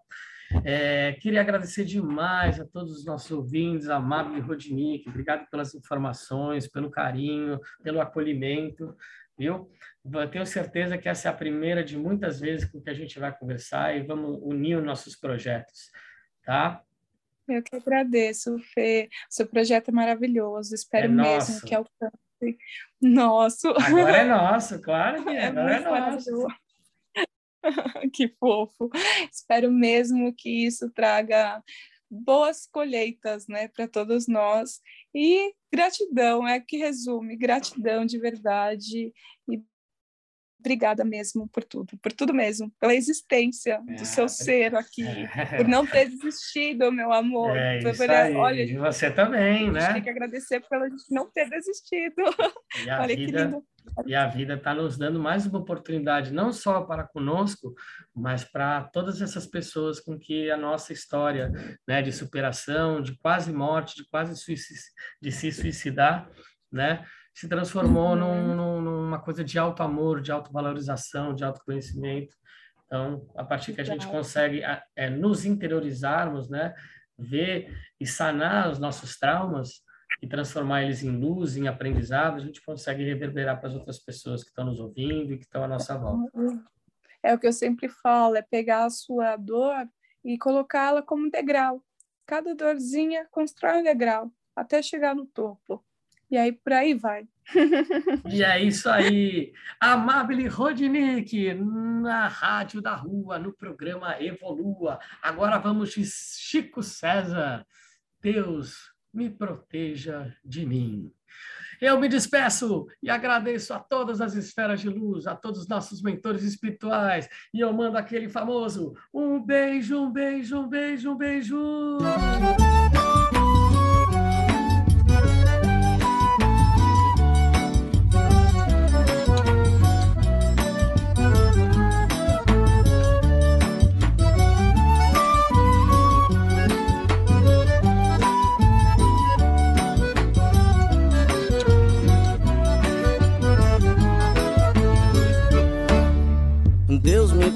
É, queria agradecer demais a todos os nossos ouvintes, a Mabel e Rodinick, obrigado pelas informações, pelo carinho, pelo acolhimento, viu? Eu tenho certeza que essa é a primeira de muitas vezes com que a gente vai conversar e vamos unir os nossos projetos, tá? Eu que agradeço, Fê. Seu projeto é maravilhoso. Espero é mesmo nosso. que alcance. Nosso. Agora é nosso, claro que é. Agora é nosso. que fofo. Espero mesmo que isso traga boas colheitas, né, para todos nós. E gratidão é que resume, gratidão de verdade e obrigada mesmo por tudo, por tudo mesmo, pela existência é, do seu ser aqui, é. por não ter desistido, meu amor. É isso por, aí. Olha, e você também, né? Tem que agradecer pela gente não ter desistido. E a olha vida, que lindo. E a vida está nos dando mais uma oportunidade, não só para conosco, mas para todas essas pessoas com que a nossa história né, de superação, de quase morte, de quase de se suicidar, né? Se transformou uhum. num, numa coisa de alto amor, de autovalorização, de autoconhecimento. Então, a partir que a gente consegue é, nos interiorizarmos, né, ver e sanar os nossos traumas e transformar eles em luz, em aprendizado, a gente consegue reverberar para as outras pessoas que estão nos ouvindo e que estão à nossa volta. É o que eu sempre falo, é pegar a sua dor e colocá-la como um degrau. Cada dorzinha constrói um degrau até chegar no topo. E aí por aí vai. e é isso aí. Amable Rodnick, na Rádio da Rua, no programa Evolua. Agora vamos de Chico César. Deus me proteja de mim. Eu me despeço e agradeço a todas as esferas de luz, a todos os nossos mentores espirituais. E eu mando aquele famoso um beijo, um beijo, um beijo, um beijo.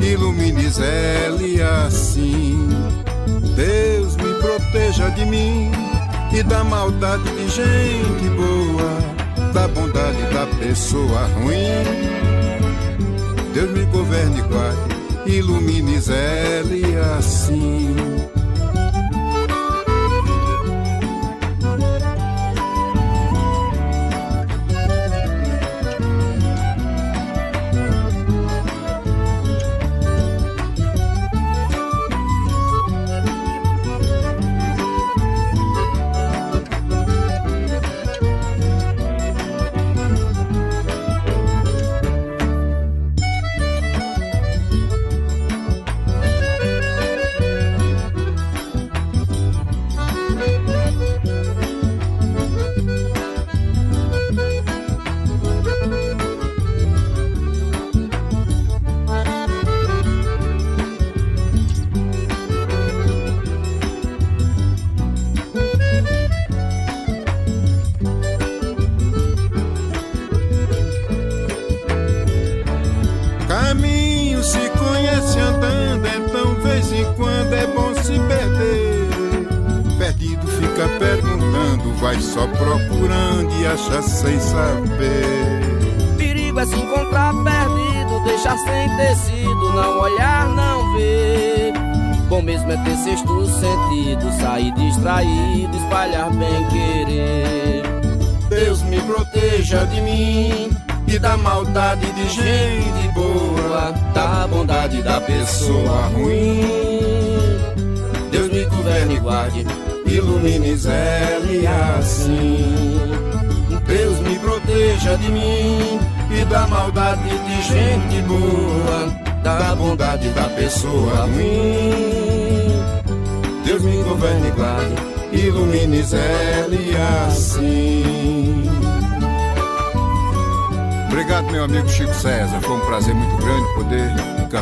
ilumine zele assim. Deus me proteja de mim e da maldade de gente boa, da bondade da pessoa ruim. Deus me governe e guarde, ilumine zele assim.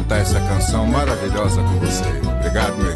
Cantar essa canção maravilhosa com você. Obrigado, meu